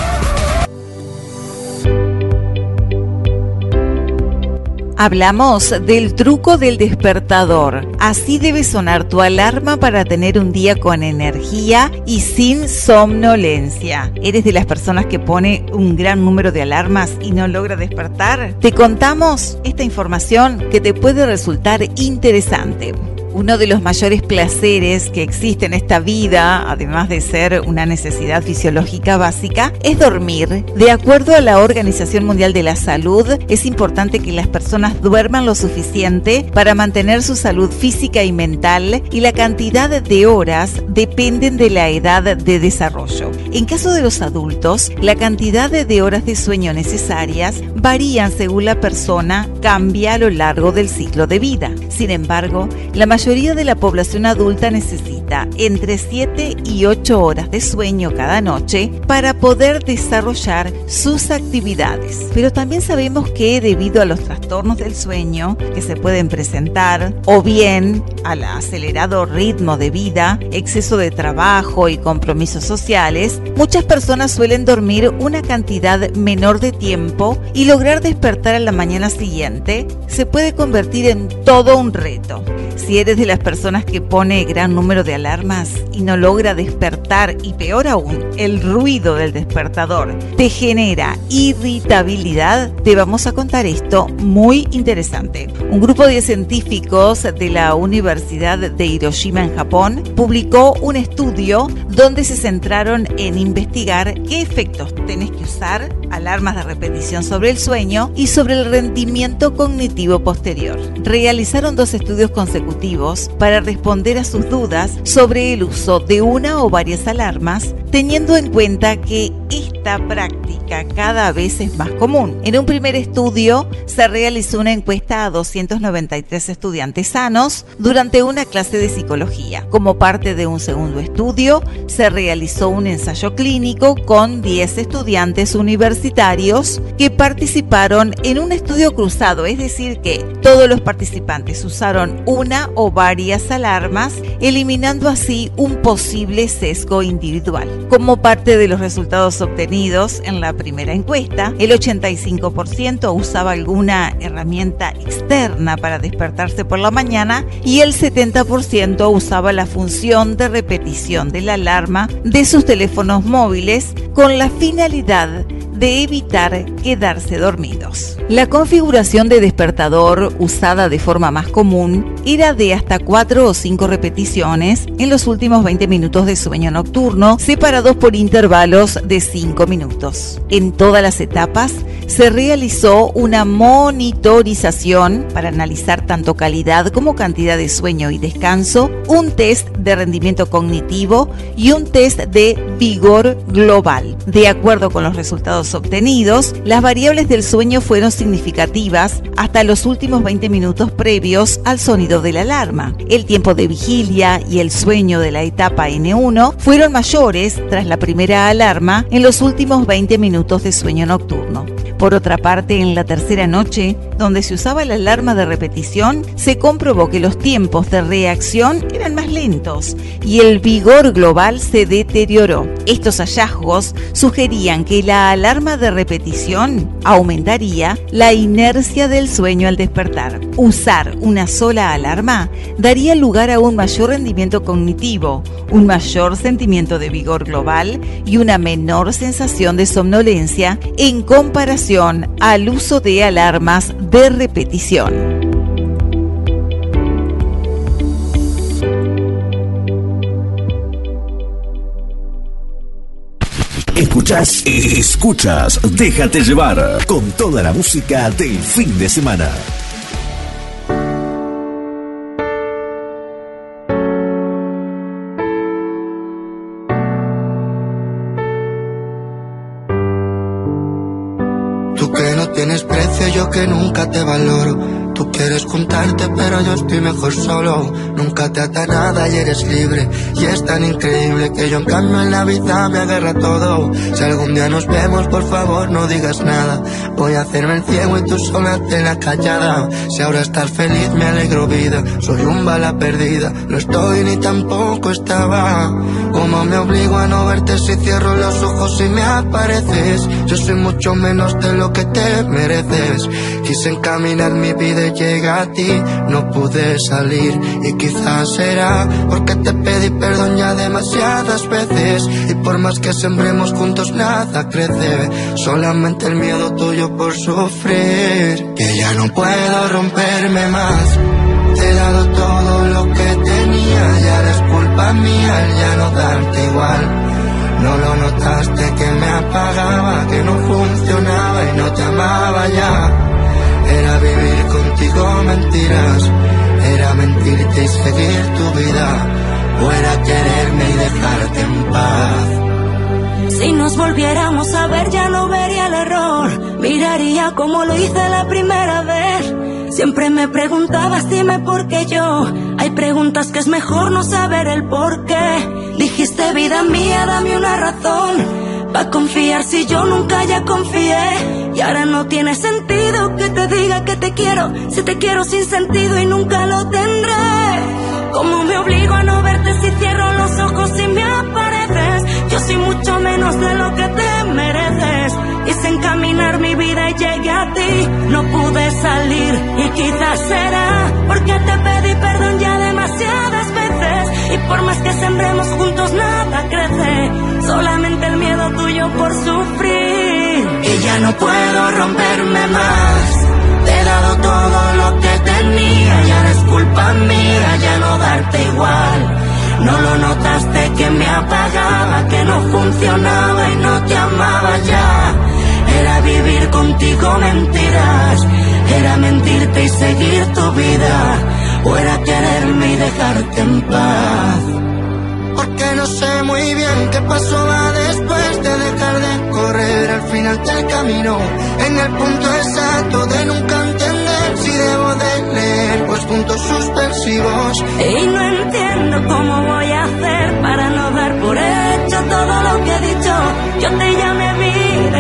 Hablamos del truco del despertador. Así debe sonar tu alarma para tener un día con energía y sin somnolencia. ¿Eres de las personas que pone un gran número de alarmas y no logra despertar? Te contamos esta información que te puede resultar interesante. Uno de los mayores placeres que existe en esta vida, además de ser una necesidad fisiológica básica, es dormir. De acuerdo a la Organización Mundial de la Salud, es importante que las personas duerman lo suficiente para mantener su salud física y mental y la cantidad de horas dependen de la edad de desarrollo. En caso de los adultos, la cantidad de horas de sueño necesarias varían según la persona, cambia a lo largo del ciclo de vida. Sin embargo, la mayoría de la población adulta necesita entre 7 y 8 horas de sueño cada noche para poder desarrollar sus actividades. Pero también sabemos que debido a los trastornos del sueño que se pueden presentar o bien al acelerado ritmo de vida, exceso de trabajo y compromisos sociales, muchas personas suelen dormir una cantidad menor de tiempo y lograr despertar a la mañana siguiente se puede convertir en todo un reto. Si eres de las personas que pone gran número de alarmas y no logra despertar y peor aún, el ruido del despertador te genera irritabilidad, te vamos a contar esto muy interesante. Un grupo de científicos de la Universidad de Hiroshima en Japón publicó un estudio donde se centraron en investigar qué efectos tenés que usar, alarmas de repetición sobre el sueño y sobre el rendimiento cognitivo posterior. Realizaron dos estudios consecutivos para responder a sus dudas sobre el uso de una o varias alarmas, teniendo en cuenta que esta práctica cada vez es más común. En un primer estudio se realizó una encuesta a 293 estudiantes sanos durante una clase de psicología. Como parte de un segundo estudio, se realizó un ensayo clínico con 10 estudiantes universitarios que participaron en un estudio cruzado, es decir, que todos los participantes usaron una o varias alarmas, eliminando así un posible sesgo individual. Como parte de los resultados obtenidos en la primera encuesta, el 85% usaba alguna herramienta externa para despertarse por la mañana y el 70% usaba la función de repetición de la alarma de sus teléfonos móviles con la finalidad de evitar quedarse dormidos. La configuración de despertador usada de forma más común era de hasta 4 o 5 repeticiones en los últimos 20 minutos de sueño nocturno, separados por intervalos de 5 minutos. En todas las etapas se realizó una monitorización para analizar tanto calidad como cantidad de sueño y descanso, un test de rendimiento cognitivo y un test de vigor global. De acuerdo con los resultados obtenidos, las variables del sueño fueron significativas hasta los últimos 20 minutos previos al sonido de la alarma. El tiempo de vigilia y el sueño de la etapa N1 fueron mayores tras la primera alarma en los últimos 20 minutos de sueño nocturno. Por otra parte, en la tercera noche, donde se usaba la alarma de repetición, se comprobó que los tiempos de reacción eran más lentos y el vigor global se deterioró. Estos hallazgos sugerían que la alarma de repetición aumentaría la inercia del sueño al despertar. Usar una sola alarma daría lugar a un mayor rendimiento cognitivo, un mayor sentimiento de vigor global y una menor sensación de somnolencia en comparación al uso de alarmas de repetición. escuchas, escuchas, déjate llevar con toda la música del fin de semana. Mejor solo. Nunca te ata nada y eres libre. Y es tan increíble que yo en cambio en la vida me agarra todo. Si algún día nos vemos, por favor no digas nada. Voy a hacerme el ciego y tú sola te la callada. Si ahora estás feliz, me alegro vida. Soy un bala perdida. No estoy ni tampoco estaba. Como me obligo a no verte si cierro los ojos y me apareces. Yo soy mucho menos de lo que te mereces. Quise encaminar mi vida y llega a ti. No pude salir y quizás será porque te pedí perdón ya demasiadas veces. Y por más que sembremos juntos, nada crece. Solamente el miedo tuyo por sufrir. Que ya no puedo romperme más. Te he dado todo lo que tenía, ya eres culpa mía el ya no darte igual. No lo notaste que me apagaba, que no funcionaba y no te amaba ya. Era vivir contigo mentiras, era mentirte y seguir tu vida, o era quererme y dejarte en paz. Si nos volviéramos a ver ya no vería el error, miraría como lo hice la primera vez. Siempre me preguntabas dime por qué yo. Hay preguntas que es mejor no saber el por qué. Dijiste vida mía, dame una razón. Pa' confiar si yo nunca ya confié. Y ahora no tiene sentido que te diga que te quiero. Si te quiero sin sentido y nunca lo tendré. ¿Cómo me obligo a no verte si cierro los ojos y me apareces? Yo soy mucho menos de lo que te mereces. Encaminar mi vida y llegué a ti. No pude salir y quizás será porque te pedí perdón ya demasiadas veces. Y por más que sembremos juntos nada crece. Solamente el miedo tuyo por sufrir. Y ya no puedo romperme más. Te he dado todo lo que tenía, ya no es culpa mía, ya no darte igual. No lo notaste que me apagaba, que no funcionaba y no te amaba ya. Era vivir contigo mentiras, era mentirte y seguir tu vida, o era quererme y dejarte en paz. Porque no sé muy bien qué pasó después de dejar de correr al final del camino, en el punto exacto de nunca entender si debo de leer, pues puntos suspensivos. Y no entiendo cómo voy a hacer para no dar por hecho todo lo que he dicho. Yo te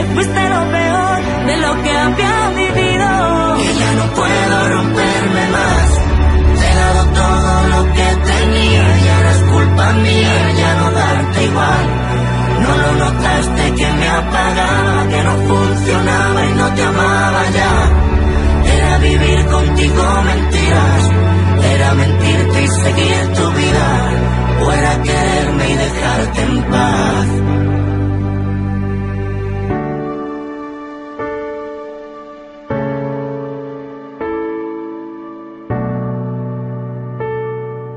y fuiste lo peor de lo que había vivido. Y ya no puedo romperme más. Te he dado todo lo que tenía, ya no es culpa mía, ya no darte igual. No lo notaste que me apagaba, que no funcionaba y no te amaba ya. Era vivir contigo mentiras, era mentirte y seguir tu vida, o era quererme y dejarte en paz.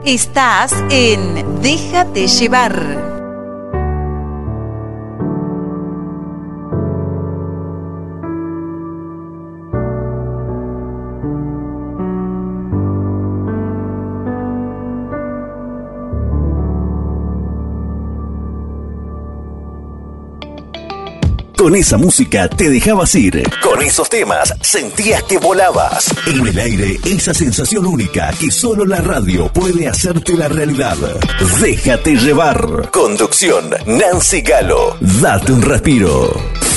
Estás en Déjate llevar. Con esa música te dejabas ir. Con esos temas sentías que volabas. En el aire, esa sensación única que solo la radio puede hacerte la realidad. Déjate llevar. Conducción, Nancy Galo. Date un respiro.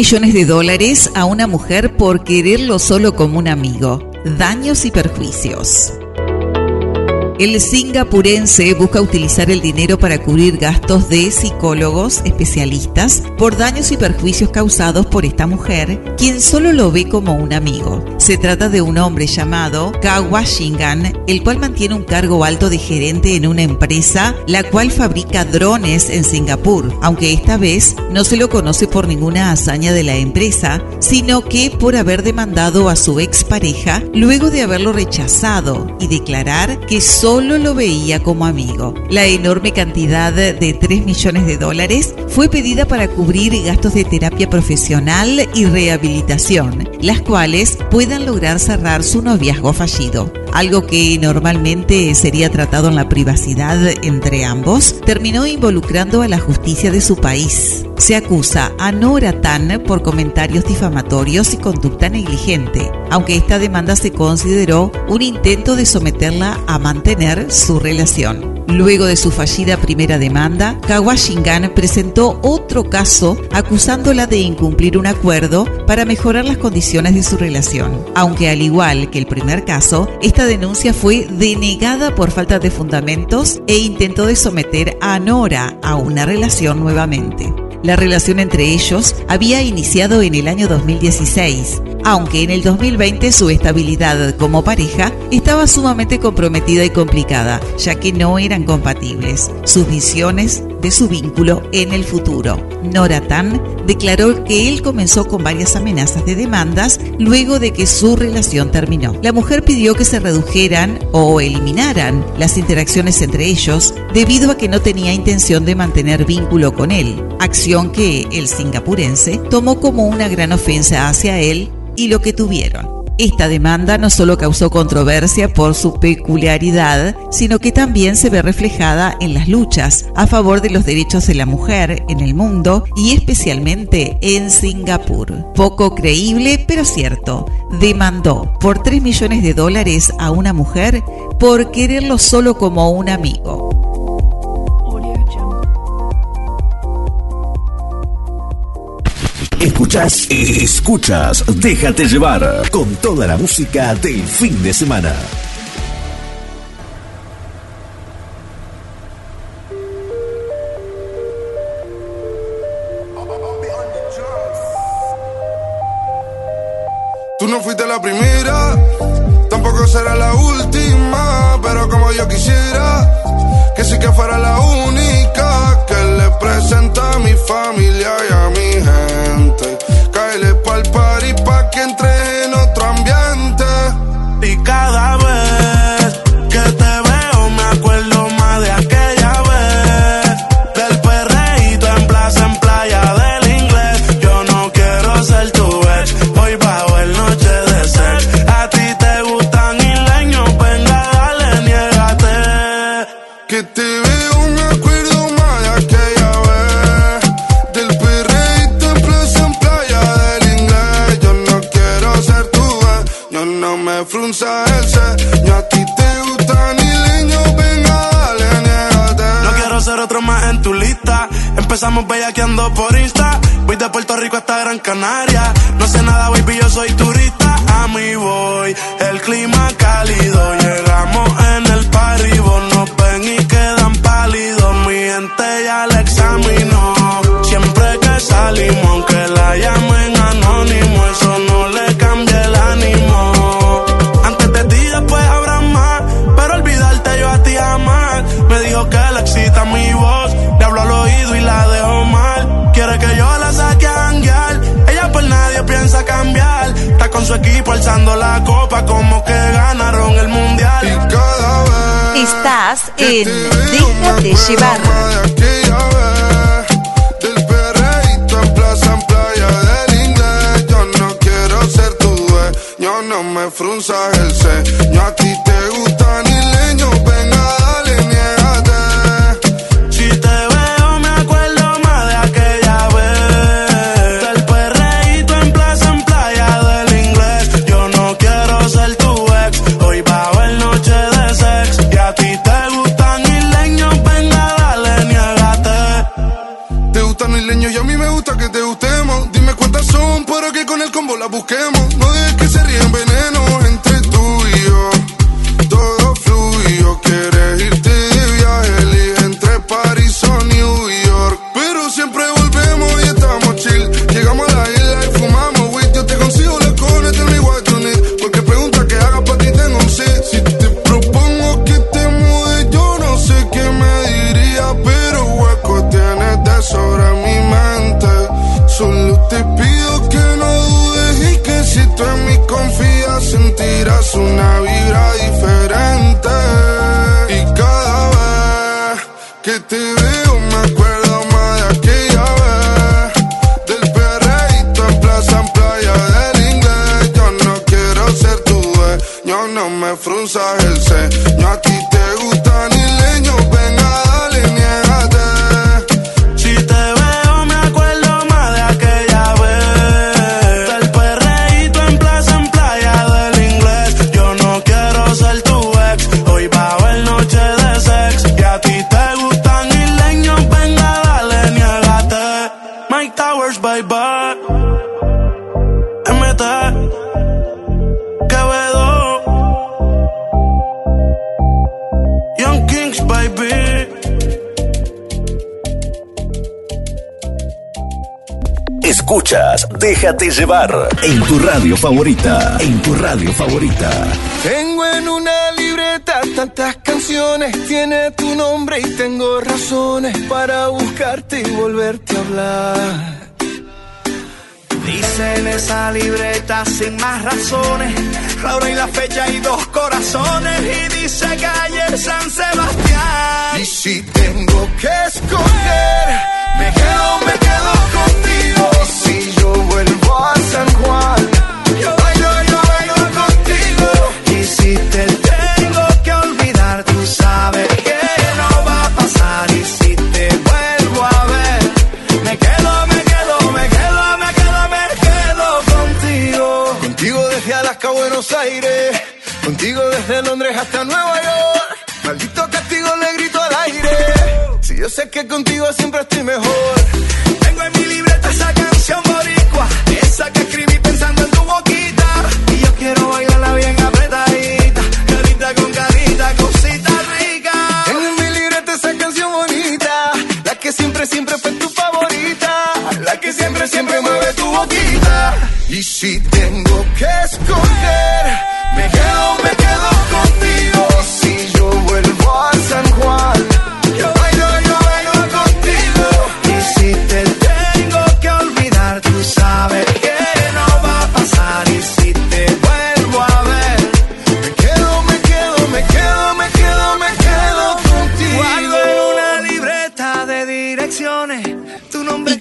Millones de dólares a una mujer por quererlo solo como un amigo. Daños y perjuicios. El singapurense busca utilizar el dinero para cubrir gastos de psicólogos especialistas por daños y perjuicios causados por esta mujer, quien solo lo ve como un amigo. Se trata de un hombre llamado Kawa Shingan, el cual mantiene un cargo alto de gerente en una empresa la cual fabrica drones en Singapur, aunque esta vez no se lo conoce por ninguna hazaña de la empresa, sino que por haber demandado a su expareja luego de haberlo rechazado y declarar que solo lo veía como amigo. La enorme cantidad de 3 millones de dólares fue pedida para cubrir gastos de terapia profesional y rehabilitación, las cuales lograr cerrar su noviazgo fallido. Algo que normalmente sería tratado en la privacidad entre ambos, terminó involucrando a la justicia de su país. Se acusa a Nora Tan por comentarios difamatorios y conducta negligente, aunque esta demanda se consideró un intento de someterla a mantener su relación. Luego de su fallida primera demanda, Kawashingan presentó otro caso acusándola de incumplir un acuerdo para mejorar las condiciones de su relación. Aunque al igual que el primer caso, esta denuncia fue denegada por falta de fundamentos e intentó de someter a Nora a una relación nuevamente. La relación entre ellos había iniciado en el año 2016, aunque en el 2020 su estabilidad como pareja estaba sumamente comprometida y complicada, ya que no eran compatibles. Sus visiones de su vínculo en el futuro. Nora Tan declaró que él comenzó con varias amenazas de demandas luego de que su relación terminó. La mujer pidió que se redujeran o eliminaran las interacciones entre ellos debido a que no tenía intención de mantener vínculo con él, acción que el singapurense tomó como una gran ofensa hacia él y lo que tuvieron. Esta demanda no solo causó controversia por su peculiaridad, sino que también se ve reflejada en las luchas a favor de los derechos de la mujer en el mundo y especialmente en Singapur. Poco creíble, pero cierto, demandó por 3 millones de dólares a una mujer por quererlo solo como un amigo. Escuchas, escuchas, déjate llevar con toda la música del fin de semana. Tú no fuiste la primera, tampoco será la última, pero como yo quisiera, que sí que fuera la única que le presenta a mi familia Empezamos bellaqueando por Insta. Voy de Puerto Rico hasta Gran Canaria. No sé nada, baby, yo soy turista. A mí voy, el clima cálido. Llegamos en el paribo. Nos ven y quedan pálidos. Mi gente ya la examinó. Siempre que salimos, su equipo alzando la copa como que ganaron el mundial. Y cada vez Estás en Dígate llevar. No me frunzas el ceño, a ti te gustan Nabuquem Déjate llevar en tu radio favorita, en tu radio favorita. Tengo en una libreta tantas canciones, tiene tu nombre y tengo razones para buscarte y volverte a hablar. Dice en esa libreta sin más razones, la hora y la fecha y dos corazones. Y dice calle San Sebastián. Y si tengo que escoger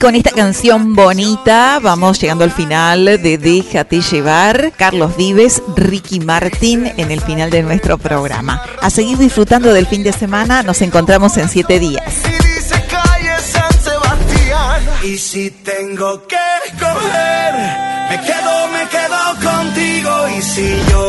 con esta canción bonita vamos llegando al final de Déjate llevar. Carlos Vives, Ricky Martín en el final de nuestro programa. A seguir disfrutando del fin de semana, nos encontramos en siete días. Y si tengo que escoger, me quedo, me quedo contigo. Y si yo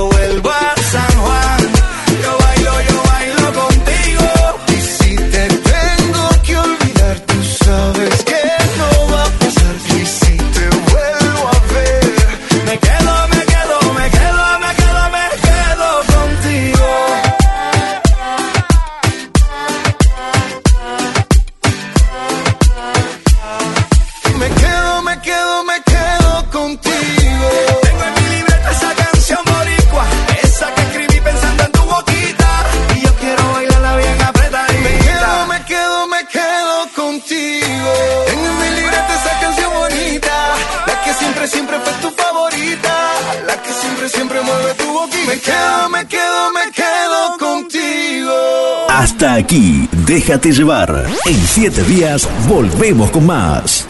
Hasta aquí, déjate llevar. En siete días volvemos con más.